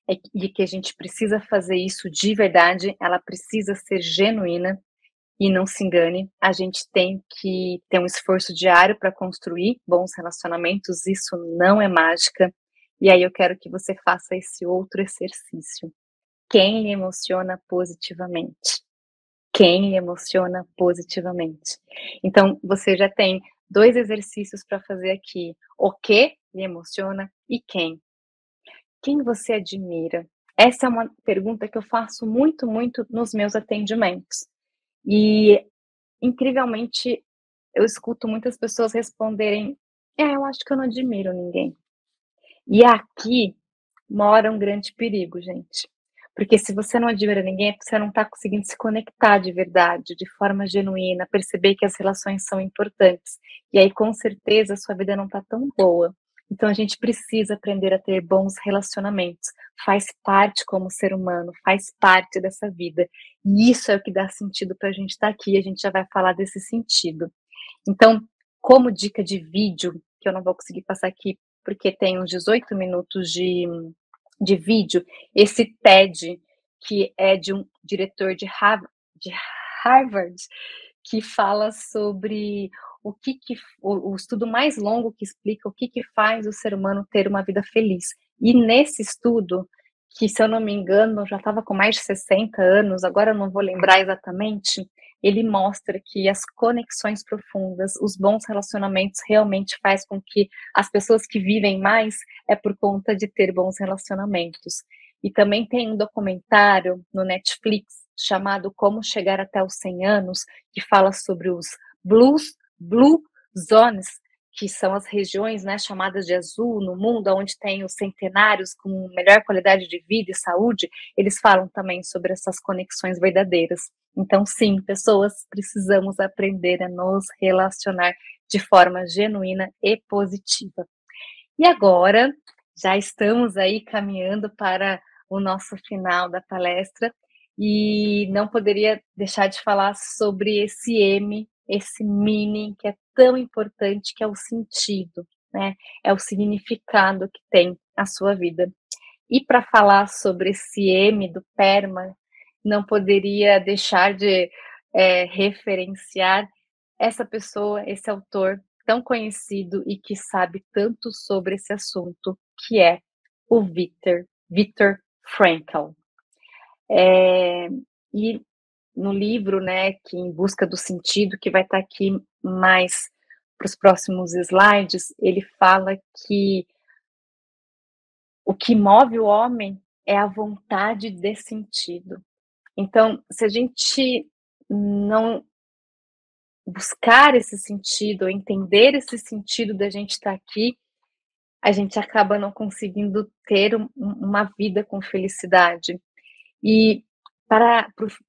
[SPEAKER 3] é, e que a gente precisa fazer isso de verdade, ela precisa ser genuína e não se engane, a gente tem que ter um esforço diário para construir bons relacionamentos, isso não é mágica. E aí eu quero que você faça esse outro exercício. Quem lhe emociona positivamente? Quem lhe emociona positivamente? Então, você já tem dois exercícios para fazer aqui. O que lhe emociona e quem. Quem você admira? Essa é uma pergunta que eu faço muito, muito nos meus atendimentos. E, incrivelmente, eu escuto muitas pessoas responderem: É, eu acho que eu não admiro ninguém. E aqui mora um grande perigo, gente. Porque se você não admira ninguém, é porque você não está conseguindo se conectar de verdade, de forma genuína, perceber que as relações são importantes. E aí, com certeza, a sua vida não está tão boa. Então a gente precisa aprender a ter bons relacionamentos. Faz parte como ser humano, faz parte dessa vida. E isso é o que dá sentido para a gente estar tá aqui. A gente já vai falar desse sentido. Então, como dica de vídeo, que eu não vou conseguir passar aqui porque tem uns 18 minutos de, de vídeo, esse TED, que é de um diretor de Harvard, de Harvard que fala sobre o que, que o, o, estudo mais longo que explica o que, que faz o ser humano ter uma vida feliz. E nesse estudo, que se eu não me engano já estava com mais de 60 anos, agora eu não vou lembrar exatamente, ele mostra que as conexões profundas, os bons relacionamentos realmente faz com que as pessoas que vivem mais é por conta de ter bons relacionamentos. E também tem um documentário no Netflix chamado Como Chegar até os 100 Anos, que fala sobre os blues, blue zones, que são as regiões né, chamadas de azul no mundo, onde tem os centenários com melhor qualidade de vida e saúde, eles falam também sobre essas conexões verdadeiras. Então, sim, pessoas precisamos aprender a nos relacionar de forma genuína e positiva. E agora, já estamos aí caminhando para o nosso final da palestra e não poderia deixar de falar sobre esse M, esse meaning que é tão importante, que é o sentido, né? É o significado que tem a sua vida. E para falar sobre esse M do PERMA, não poderia deixar de é, referenciar essa pessoa, esse autor tão conhecido e que sabe tanto sobre esse assunto, que é o Victor, Victor Frankl. É, e no livro, né, que em busca do sentido, que vai estar aqui mais para os próximos slides, ele fala que o que move o homem é a vontade de sentido. Então, se a gente não buscar esse sentido, entender esse sentido da gente estar aqui, a gente acaba não conseguindo ter um, uma vida com felicidade. E para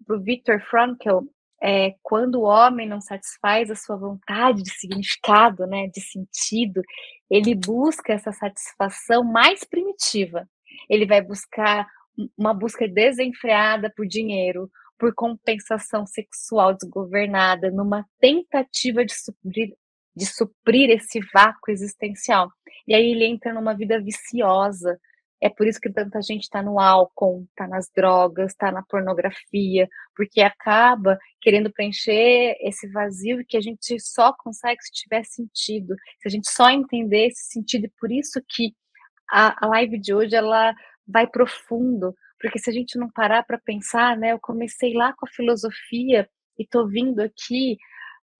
[SPEAKER 3] o Viktor Frankl, é, quando o homem não satisfaz a sua vontade de significado, né, de sentido, ele busca essa satisfação mais primitiva. Ele vai buscar uma busca desenfreada por dinheiro, por compensação sexual desgovernada, numa tentativa de suprir, de suprir esse vácuo existencial. E aí ele entra numa vida viciosa. É por isso que tanta gente está no álcool, está nas drogas, está na pornografia, porque acaba querendo preencher esse vazio que a gente só consegue se tiver sentido, se a gente só entender esse sentido. E por isso que a, a live de hoje ela vai profundo, porque se a gente não parar para pensar, né, eu comecei lá com a filosofia e estou vindo aqui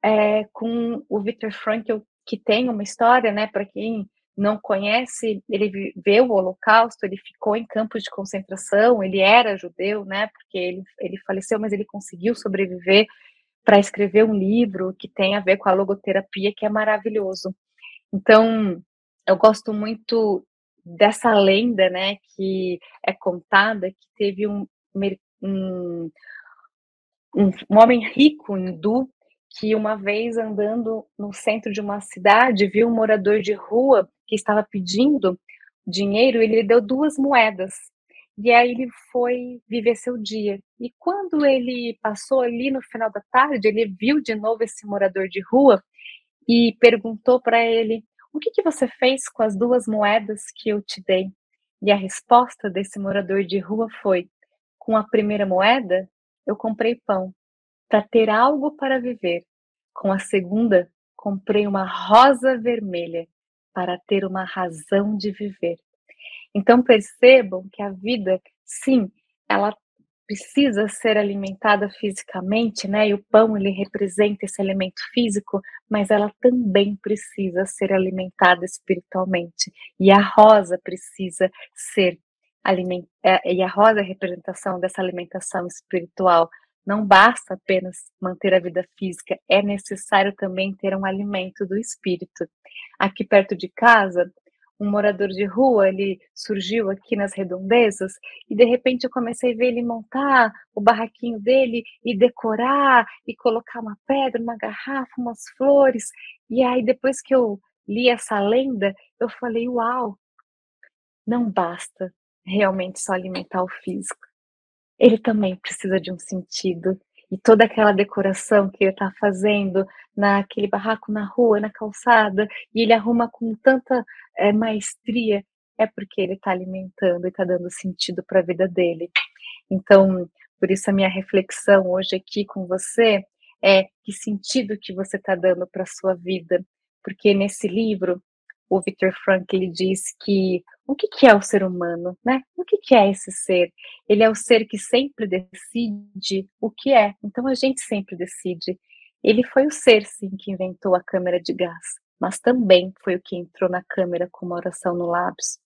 [SPEAKER 3] é, com o Viktor Frankl, que tem uma história, né, para quem não conhece, ele viveu o Holocausto, ele ficou em campos de concentração, ele era judeu, né, porque ele, ele faleceu, mas ele conseguiu sobreviver para escrever um livro que tem a ver com a logoterapia, que é maravilhoso. Então, eu gosto muito dessa lenda, né, que é contada que teve um, um, um, um homem rico hindu que uma vez andando no centro de uma cidade viu um morador de rua que estava pedindo dinheiro, ele deu duas moedas. E aí ele foi viver seu dia. E quando ele passou ali no final da tarde, ele viu de novo esse morador de rua e perguntou para ele: o que, que você fez com as duas moedas que eu te dei? E a resposta desse morador de rua foi: com a primeira moeda, eu comprei pão para ter algo para viver. Com a segunda, comprei uma rosa vermelha para ter uma razão de viver. Então percebam que a vida, sim, ela precisa ser alimentada fisicamente, né? E o pão ele representa esse elemento físico, mas ela também precisa ser alimentada espiritualmente. E a rosa precisa ser alimentada, é, e a rosa é a representação dessa alimentação espiritual. Não basta apenas manter a vida física, é necessário também ter um alimento do espírito. Aqui perto de casa, um morador de rua, ele surgiu aqui nas redondezas e de repente eu comecei a ver ele montar o barraquinho dele e decorar e colocar uma pedra, uma garrafa, umas flores. E aí depois que eu li essa lenda, eu falei: "Uau! Não basta realmente só alimentar o físico. Ele também precisa de um sentido e toda aquela decoração que ele está fazendo naquele barraco na rua, na calçada, e ele arruma com tanta é, maestria, é porque ele está alimentando e está dando sentido para a vida dele. Então, por isso a minha reflexão hoje aqui com você é que sentido que você está dando para a sua vida. Porque nesse livro, o Victor Frankl diz que o que, que é o ser humano, né? O que, que é esse ser? Ele é o ser que sempre decide o que é. Então a gente sempre decide. Ele foi o ser, sim, que inventou a câmera de gás, mas também foi o que entrou na câmera com uma oração no lábios.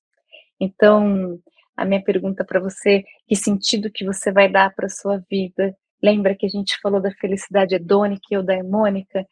[SPEAKER 3] Então, a minha pergunta para você, que sentido que você vai dar para sua vida? Lembra que a gente falou da felicidade hedônica ou daimônica?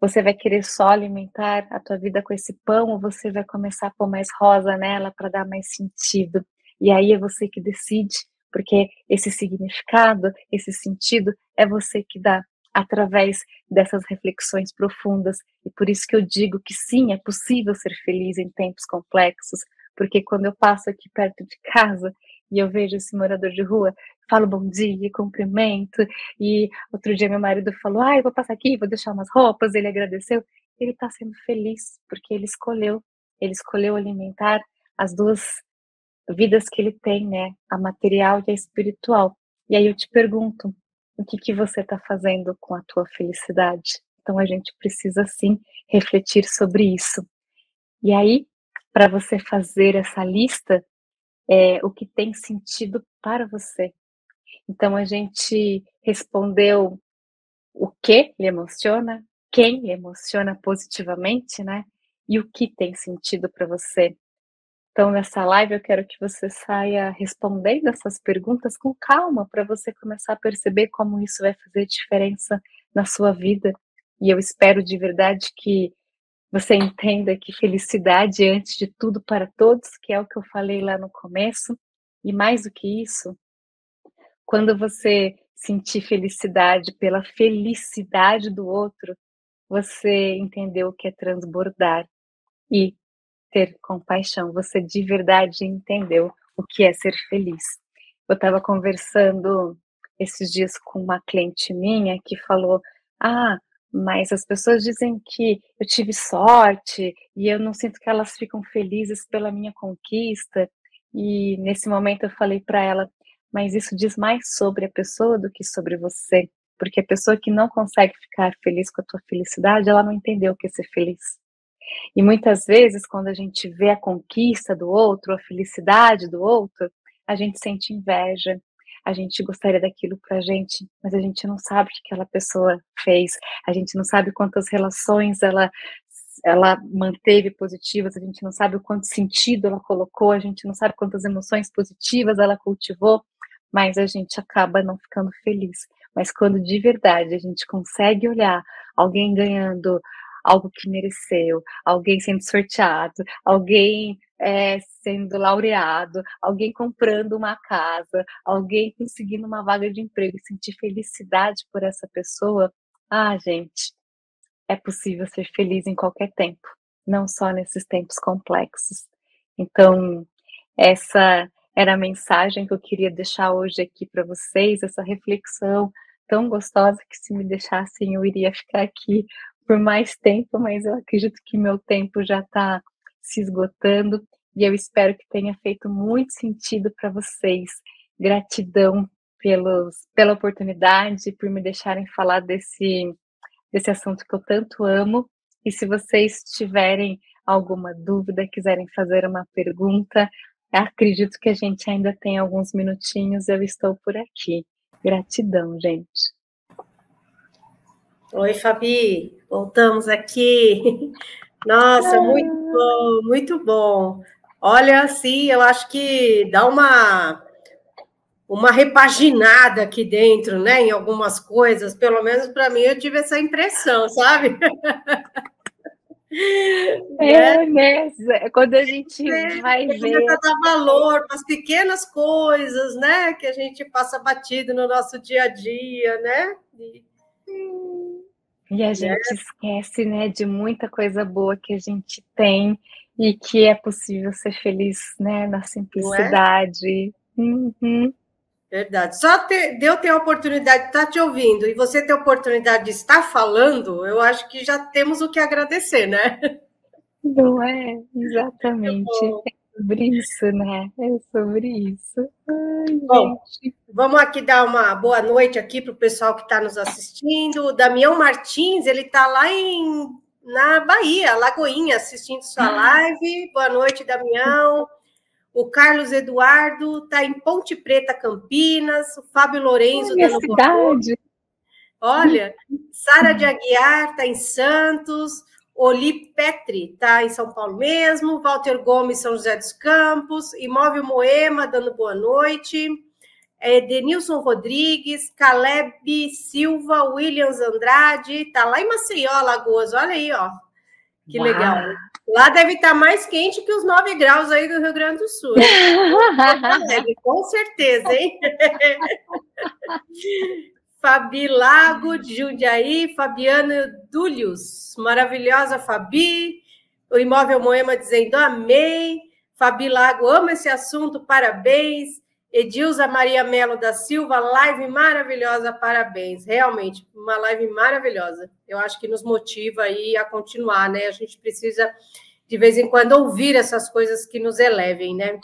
[SPEAKER 3] Você vai querer só alimentar a tua vida com esse pão ou você vai começar a pôr mais rosa nela para dar mais sentido? E aí é você que decide, porque esse significado, esse sentido é você que dá através dessas reflexões profundas. E por isso que eu digo que sim, é possível ser feliz em tempos complexos, porque quando eu passo aqui perto de casa e eu vejo esse morador de rua, falo bom dia, cumprimento, e outro dia meu marido falou, eu vou passar aqui, vou deixar umas roupas, ele agradeceu, ele está sendo feliz, porque ele escolheu, ele escolheu alimentar as duas vidas que ele tem, né, a material e a espiritual. E aí eu te pergunto, o que que você está fazendo com a tua felicidade? Então a gente precisa sim refletir sobre isso. E aí, para você fazer essa lista, é, o que tem sentido para você. Então a gente respondeu o que lhe emociona, quem lhe emociona positivamente, né? E o que tem sentido para você. Então, nessa live, eu quero que você saia respondendo essas perguntas com calma, para você começar a perceber como isso vai fazer diferença na sua vida. E eu espero de verdade que você entenda que felicidade é antes de tudo para todos, que é o que eu falei lá no começo, e mais do que isso, quando você sentir felicidade pela felicidade do outro, você entendeu o que é transbordar e ter compaixão. Você de verdade entendeu o que é ser feliz. Eu estava conversando esses dias com uma cliente minha que falou: Ah, mas as pessoas dizem que eu tive sorte e eu não sinto que elas ficam felizes pela minha conquista. E nesse momento eu falei para ela, mas isso diz mais sobre a pessoa do que sobre você, porque a pessoa que não consegue ficar feliz com a tua felicidade, ela não entendeu o que é ser feliz. E muitas vezes, quando a gente vê a conquista do outro, a felicidade do outro, a gente sente inveja, a gente gostaria daquilo para a gente, mas a gente não sabe o que aquela pessoa fez, a gente não sabe quantas relações ela ela manteve positivas, a gente não sabe o quanto sentido ela colocou, a gente não sabe quantas emoções positivas ela cultivou, mas a gente acaba não ficando feliz. Mas quando de verdade a gente consegue olhar alguém ganhando algo que mereceu, alguém sendo sorteado, alguém é, sendo laureado, alguém comprando uma casa, alguém conseguindo uma vaga de emprego e sentir felicidade por essa pessoa, ah, gente, é possível ser feliz em qualquer tempo, não só nesses tempos complexos. Então, essa era a mensagem que eu queria deixar hoje aqui para vocês, essa reflexão tão gostosa que se me deixassem eu iria ficar aqui por mais tempo, mas eu acredito que meu tempo já está se esgotando e eu espero que tenha feito muito sentido para vocês. Gratidão pelos, pela oportunidade, por me deixarem falar desse, desse assunto que eu tanto amo. E se vocês tiverem alguma dúvida, quiserem fazer uma pergunta, acredito que a gente ainda tem alguns minutinhos, eu estou por aqui. Gratidão, gente.
[SPEAKER 2] Oi, Fabi, voltamos aqui. Nossa, muito bom, muito bom. Olha, sim, eu acho que dá uma uma repaginada aqui dentro, né? Em algumas coisas, pelo menos para mim, eu tive essa impressão, sabe?
[SPEAKER 3] É, né? Quando a gente é, vai a gente ver.
[SPEAKER 2] dar valor para as pequenas coisas, né? Que a gente passa batido no nosso dia a dia, né? E,
[SPEAKER 3] e a gente é. esquece, né, de muita coisa boa que a gente tem e que é possível ser feliz, né, na é? simplicidade. É? Uhum.
[SPEAKER 2] Verdade. Só ter, de eu ter a oportunidade de estar te ouvindo e você ter a oportunidade de estar falando, eu acho que já temos o que agradecer, né?
[SPEAKER 3] Não é? Exatamente. Sobre isso, né? É sobre isso. Ai,
[SPEAKER 2] Bom, gente. vamos aqui dar uma boa noite aqui para o pessoal que está nos assistindo. O Damião Martins, ele está lá em, na Bahia, Lagoinha, assistindo sua ah. live. Boa noite, Damião. O Carlos Eduardo está em Ponte Preta, Campinas. O Fábio Lourenço.
[SPEAKER 3] Minha cidade.
[SPEAKER 2] Olha, Sara de Aguiar está em Santos. Oli Petri está em São Paulo mesmo. Walter Gomes, São José dos Campos. Imóvel Moema, dando boa noite. É, Denilson Rodrigues, Caleb Silva, Williams Andrade, está lá em Maceió, Alagoas. Olha aí, ó. Que Uau. legal. Lá deve estar tá mais quente que os 9 graus aí do Rio Grande do Sul. Com certeza, hein? Fabi Lago, de Jundiaí, Fabiano Dúlios, maravilhosa Fabi, o Imóvel Moema dizendo amei, Fabi Lago, ama esse assunto, parabéns, Edilza Maria Melo da Silva, live maravilhosa, parabéns, realmente, uma live maravilhosa, eu acho que nos motiva aí a continuar, né, a gente precisa, de vez em quando, ouvir essas coisas que nos elevem, né?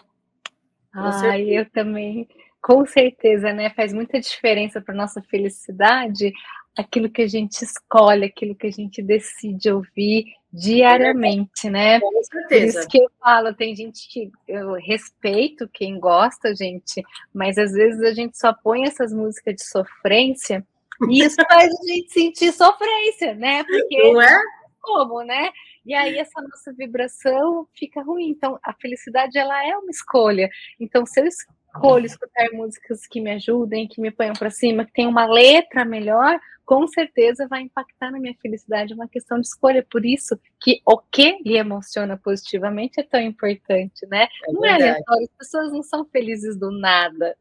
[SPEAKER 3] Ah, eu também com certeza, né? Faz muita diferença para nossa felicidade aquilo que a gente escolhe, aquilo que a gente decide ouvir diariamente, né?
[SPEAKER 2] Com certeza.
[SPEAKER 3] Isso que eu falo, tem gente que eu respeito quem gosta, gente, mas às vezes a gente só põe essas músicas de sofrência e isso faz a gente sentir sofrência, né?
[SPEAKER 2] Porque não é?
[SPEAKER 3] Como, né? E aí essa nossa vibração fica ruim. Então, a felicidade ela é uma escolha. Então, se eu escolho escutar músicas que me ajudem, que me ponham para cima, que tem uma letra melhor, com certeza vai impactar na minha felicidade. É uma questão de escolha. Por isso que o que lhe emociona positivamente é tão importante, né? É não é aleatório, as pessoas não são felizes do nada.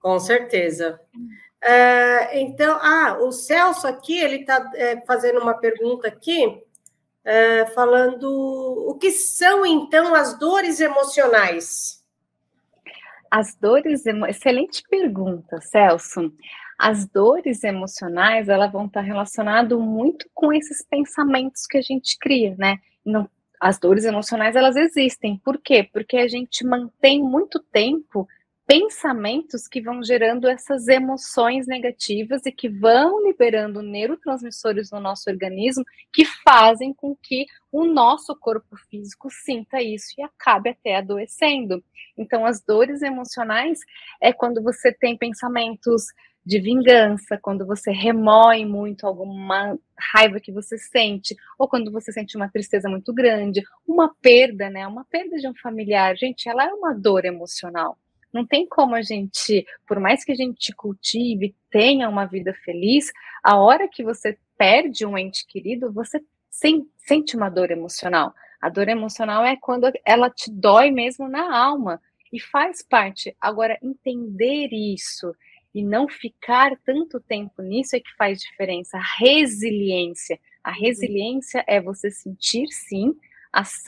[SPEAKER 2] Com certeza. É, então, ah, o Celso aqui, ele está é, fazendo uma pergunta aqui, é, falando o que são então as dores emocionais?
[SPEAKER 3] As dores, excelente pergunta, Celso. As dores emocionais, elas vão estar relacionadas muito com esses pensamentos que a gente cria, né? Não, as dores emocionais, elas existem. Por quê? Porque a gente mantém muito tempo pensamentos que vão gerando essas emoções negativas e que vão liberando neurotransmissores no nosso organismo que fazem com que o nosso corpo físico sinta isso e acabe até adoecendo. Então, as dores emocionais é quando você tem pensamentos de vingança, quando você remoe muito alguma raiva que você sente, ou quando você sente uma tristeza muito grande, uma perda, né? Uma perda de um familiar. Gente, ela é uma dor emocional. Não tem como a gente, por mais que a gente cultive, tenha uma vida feliz, a hora que você perde um ente querido, você sente uma dor emocional. A dor emocional é quando ela te dói mesmo na alma e faz parte. Agora, entender isso e não ficar tanto tempo nisso é que faz diferença. A resiliência. A uhum. resiliência é você sentir, sim,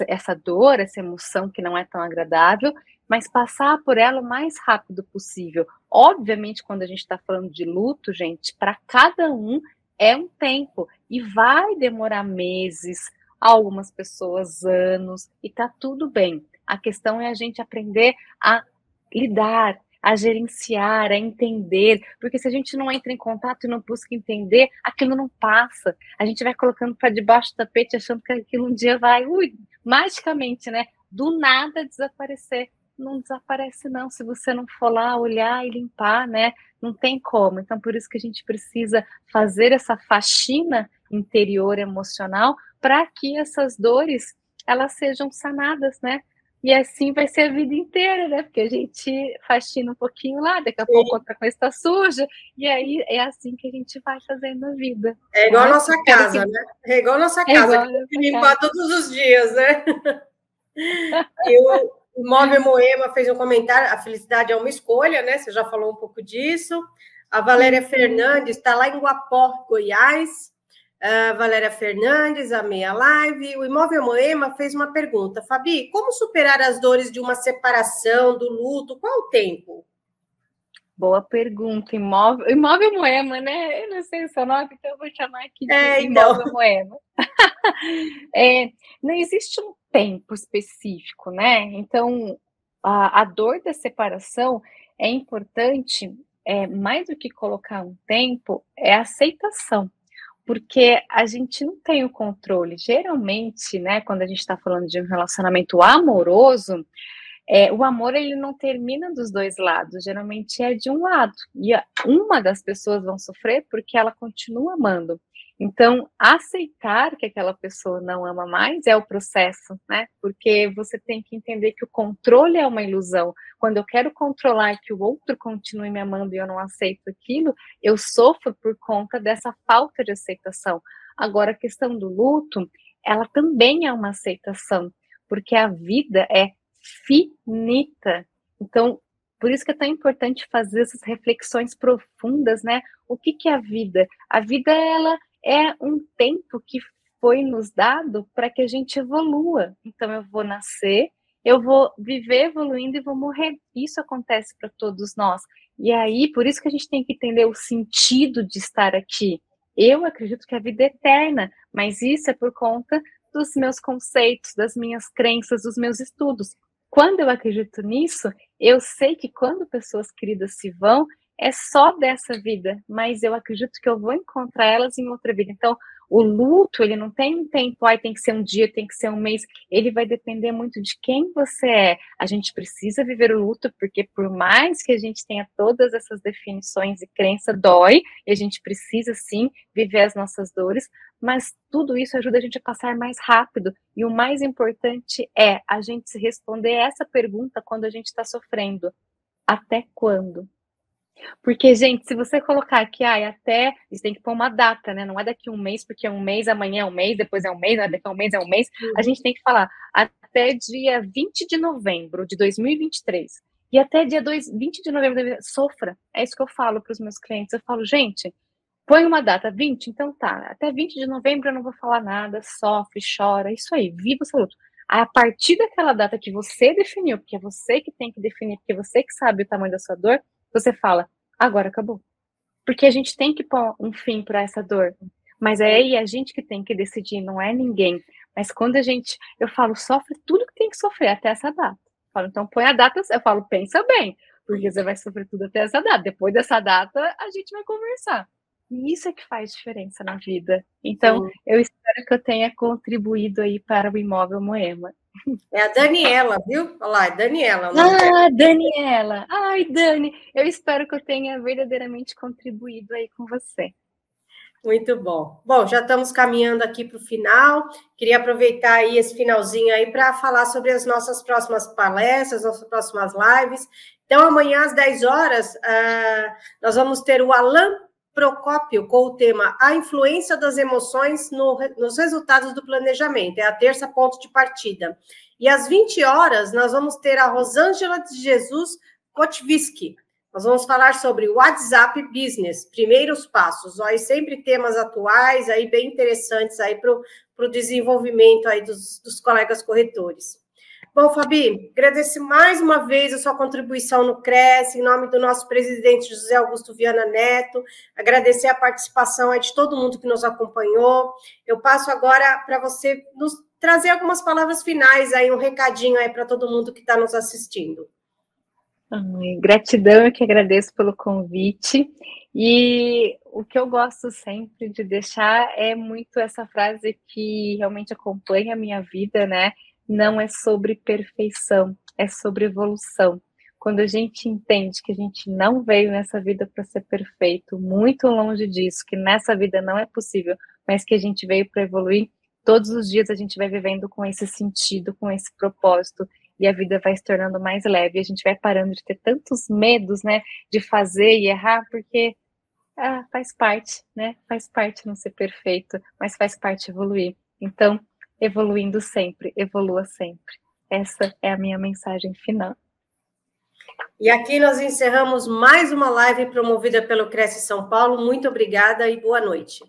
[SPEAKER 3] essa dor, essa emoção que não é tão agradável, mas passar por ela o mais rápido possível. Obviamente, quando a gente está falando de luto, gente, para cada um é um tempo e vai demorar meses, algumas pessoas anos, e tá tudo bem. A questão é a gente aprender a lidar, a gerenciar, a entender, porque se a gente não entra em contato e não busca entender, aquilo não passa. A gente vai colocando para debaixo do tapete achando que aquilo um dia vai, ui, magicamente, né? Do nada desaparecer. Não desaparece, não, se você não for lá olhar e limpar, né? Não tem como. Então, por isso que a gente precisa fazer essa faxina interior emocional para que essas dores elas sejam sanadas, né? E assim vai ser a vida inteira, né? Porque a gente faxina um pouquinho lá, daqui a Sim. pouco outra coisa está suja, e aí é assim que a gente vai fazendo a vida.
[SPEAKER 2] É igual a nossa casa, que... né? É igual a nossa é casa, que tem que limpar casa. todos os dias, né? Eu, o Móvel Moema fez um comentário, a felicidade é uma escolha, né? Você já falou um pouco disso. A Valéria Fernandes está lá em Guapó, Goiás. Uh, Valéria Fernandes, a meia live. O Imóvel Moema fez uma pergunta. Fabi, como superar as dores de uma separação, do luto? Qual o tempo?
[SPEAKER 3] Boa pergunta. Imóvel, imóvel Moema, né? Eu não sei o seu nome, então eu vou chamar aqui de
[SPEAKER 2] é, então.
[SPEAKER 3] Imóvel Moema. é, não existe um tempo específico, né? Então, a, a dor da separação é importante, é, mais do que colocar um tempo, é aceitação porque a gente não tem o controle. Geralmente, né, quando a gente está falando de um relacionamento amoroso, é, o amor ele não termina dos dois lados, geralmente é de um lado. E uma das pessoas vão sofrer porque ela continua amando. Então, aceitar que aquela pessoa não ama mais é o processo, né? Porque você tem que entender que o controle é uma ilusão. Quando eu quero controlar que o outro continue me amando e eu não aceito aquilo, eu sofro por conta dessa falta de aceitação. Agora, a questão do luto, ela também é uma aceitação, porque a vida é finita. Então, por isso que é tão importante fazer essas reflexões profundas, né? O que, que é a vida? A vida, ela é um tempo que foi nos dado para que a gente evolua. Então, eu vou nascer, eu vou viver evoluindo e vou morrer. Isso acontece para todos nós. E aí, por isso que a gente tem que entender o sentido de estar aqui. Eu acredito que a vida é eterna, mas isso é por conta dos meus conceitos, das minhas crenças, dos meus estudos. Quando eu acredito nisso, eu sei que quando pessoas queridas se vão, é só dessa vida, mas eu acredito que eu vou encontrar elas em outra vida. Então, o luto, ele não tem um tempo, ai, tem que ser um dia, tem que ser um mês, ele vai depender muito de quem você é. A gente precisa viver o luto, porque por mais que a gente tenha todas essas definições e crença, dói, e a gente precisa sim viver as nossas dores, mas tudo isso ajuda a gente a passar mais rápido. E o mais importante é a gente se responder essa pergunta quando a gente está sofrendo. Até quando? Porque, gente, se você colocar aqui, ah, até. Você tem que pôr uma data, né? Não é daqui um mês, porque é um mês, amanhã é um mês, depois é um mês, daqui a um mês é um mês. Uhum. A gente tem que falar até dia 20 de novembro de 2023. E até dia 2, 20 de novembro, sofra. É isso que eu falo para os meus clientes. Eu falo, gente, põe uma data, 20, então tá. Até 20 de novembro eu não vou falar nada, sofre, chora, isso aí, viva o seu luto. A partir daquela data que você definiu, porque é você que tem que definir, porque é você que sabe o tamanho da sua dor, você fala, agora acabou. Porque a gente tem que pôr um fim para essa dor. Mas é aí a gente que tem que decidir, não é ninguém. Mas quando a gente, eu falo, sofre tudo que tem que sofrer até essa data. Eu falo, então põe a data, eu falo, pensa bem, porque você vai sofrer tudo até essa data. Depois dessa data, a gente vai conversar. E isso é que faz diferença na vida. Então, Sim. eu espero que eu tenha contribuído aí para o imóvel Moema.
[SPEAKER 2] É a Daniela, viu? Olha lá, é Daniela.
[SPEAKER 3] Ah, Daniela. Ai, Dani, eu espero que eu tenha verdadeiramente contribuído aí com você.
[SPEAKER 2] Muito bom. Bom, já estamos caminhando aqui para o final. Queria aproveitar aí esse finalzinho aí para falar sobre as nossas próximas palestras, nossas próximas lives. Então, amanhã às 10 horas, uh, nós vamos ter o Alan Procópio com o tema A influência das emoções no, nos resultados do planejamento. É a terça ponto de partida. E às 20 horas, nós vamos ter a Rosângela de Jesus Kotviski. Nós vamos falar sobre WhatsApp Business, primeiros passos. Ó, sempre temas atuais, aí bem interessantes aí para o desenvolvimento aí dos, dos colegas corretores. Bom, Fabi, agradeço mais uma vez a sua contribuição no CRES, em nome do nosso presidente José Augusto Viana Neto, agradecer a participação de todo mundo que nos acompanhou. Eu passo agora para você nos trazer algumas palavras finais aí, um recadinho aí para todo mundo que está nos assistindo.
[SPEAKER 3] Gratidão, eu que agradeço pelo convite. E o que eu gosto sempre de deixar é muito essa frase que realmente acompanha a minha vida, né? Não é sobre perfeição, é sobre evolução. Quando a gente entende que a gente não veio nessa vida para ser perfeito, muito longe disso, que nessa vida não é possível, mas que a gente veio para evoluir, todos os dias a gente vai vivendo com esse sentido, com esse propósito, e a vida vai se tornando mais leve, a gente vai parando de ter tantos medos, né, de fazer e errar, porque ah, faz parte, né, faz parte não ser perfeito, mas faz parte evoluir. Então, evoluindo sempre, evolua sempre. Essa é a minha mensagem final.
[SPEAKER 2] E aqui nós encerramos mais uma live promovida pelo Cresce São Paulo. Muito obrigada e boa noite.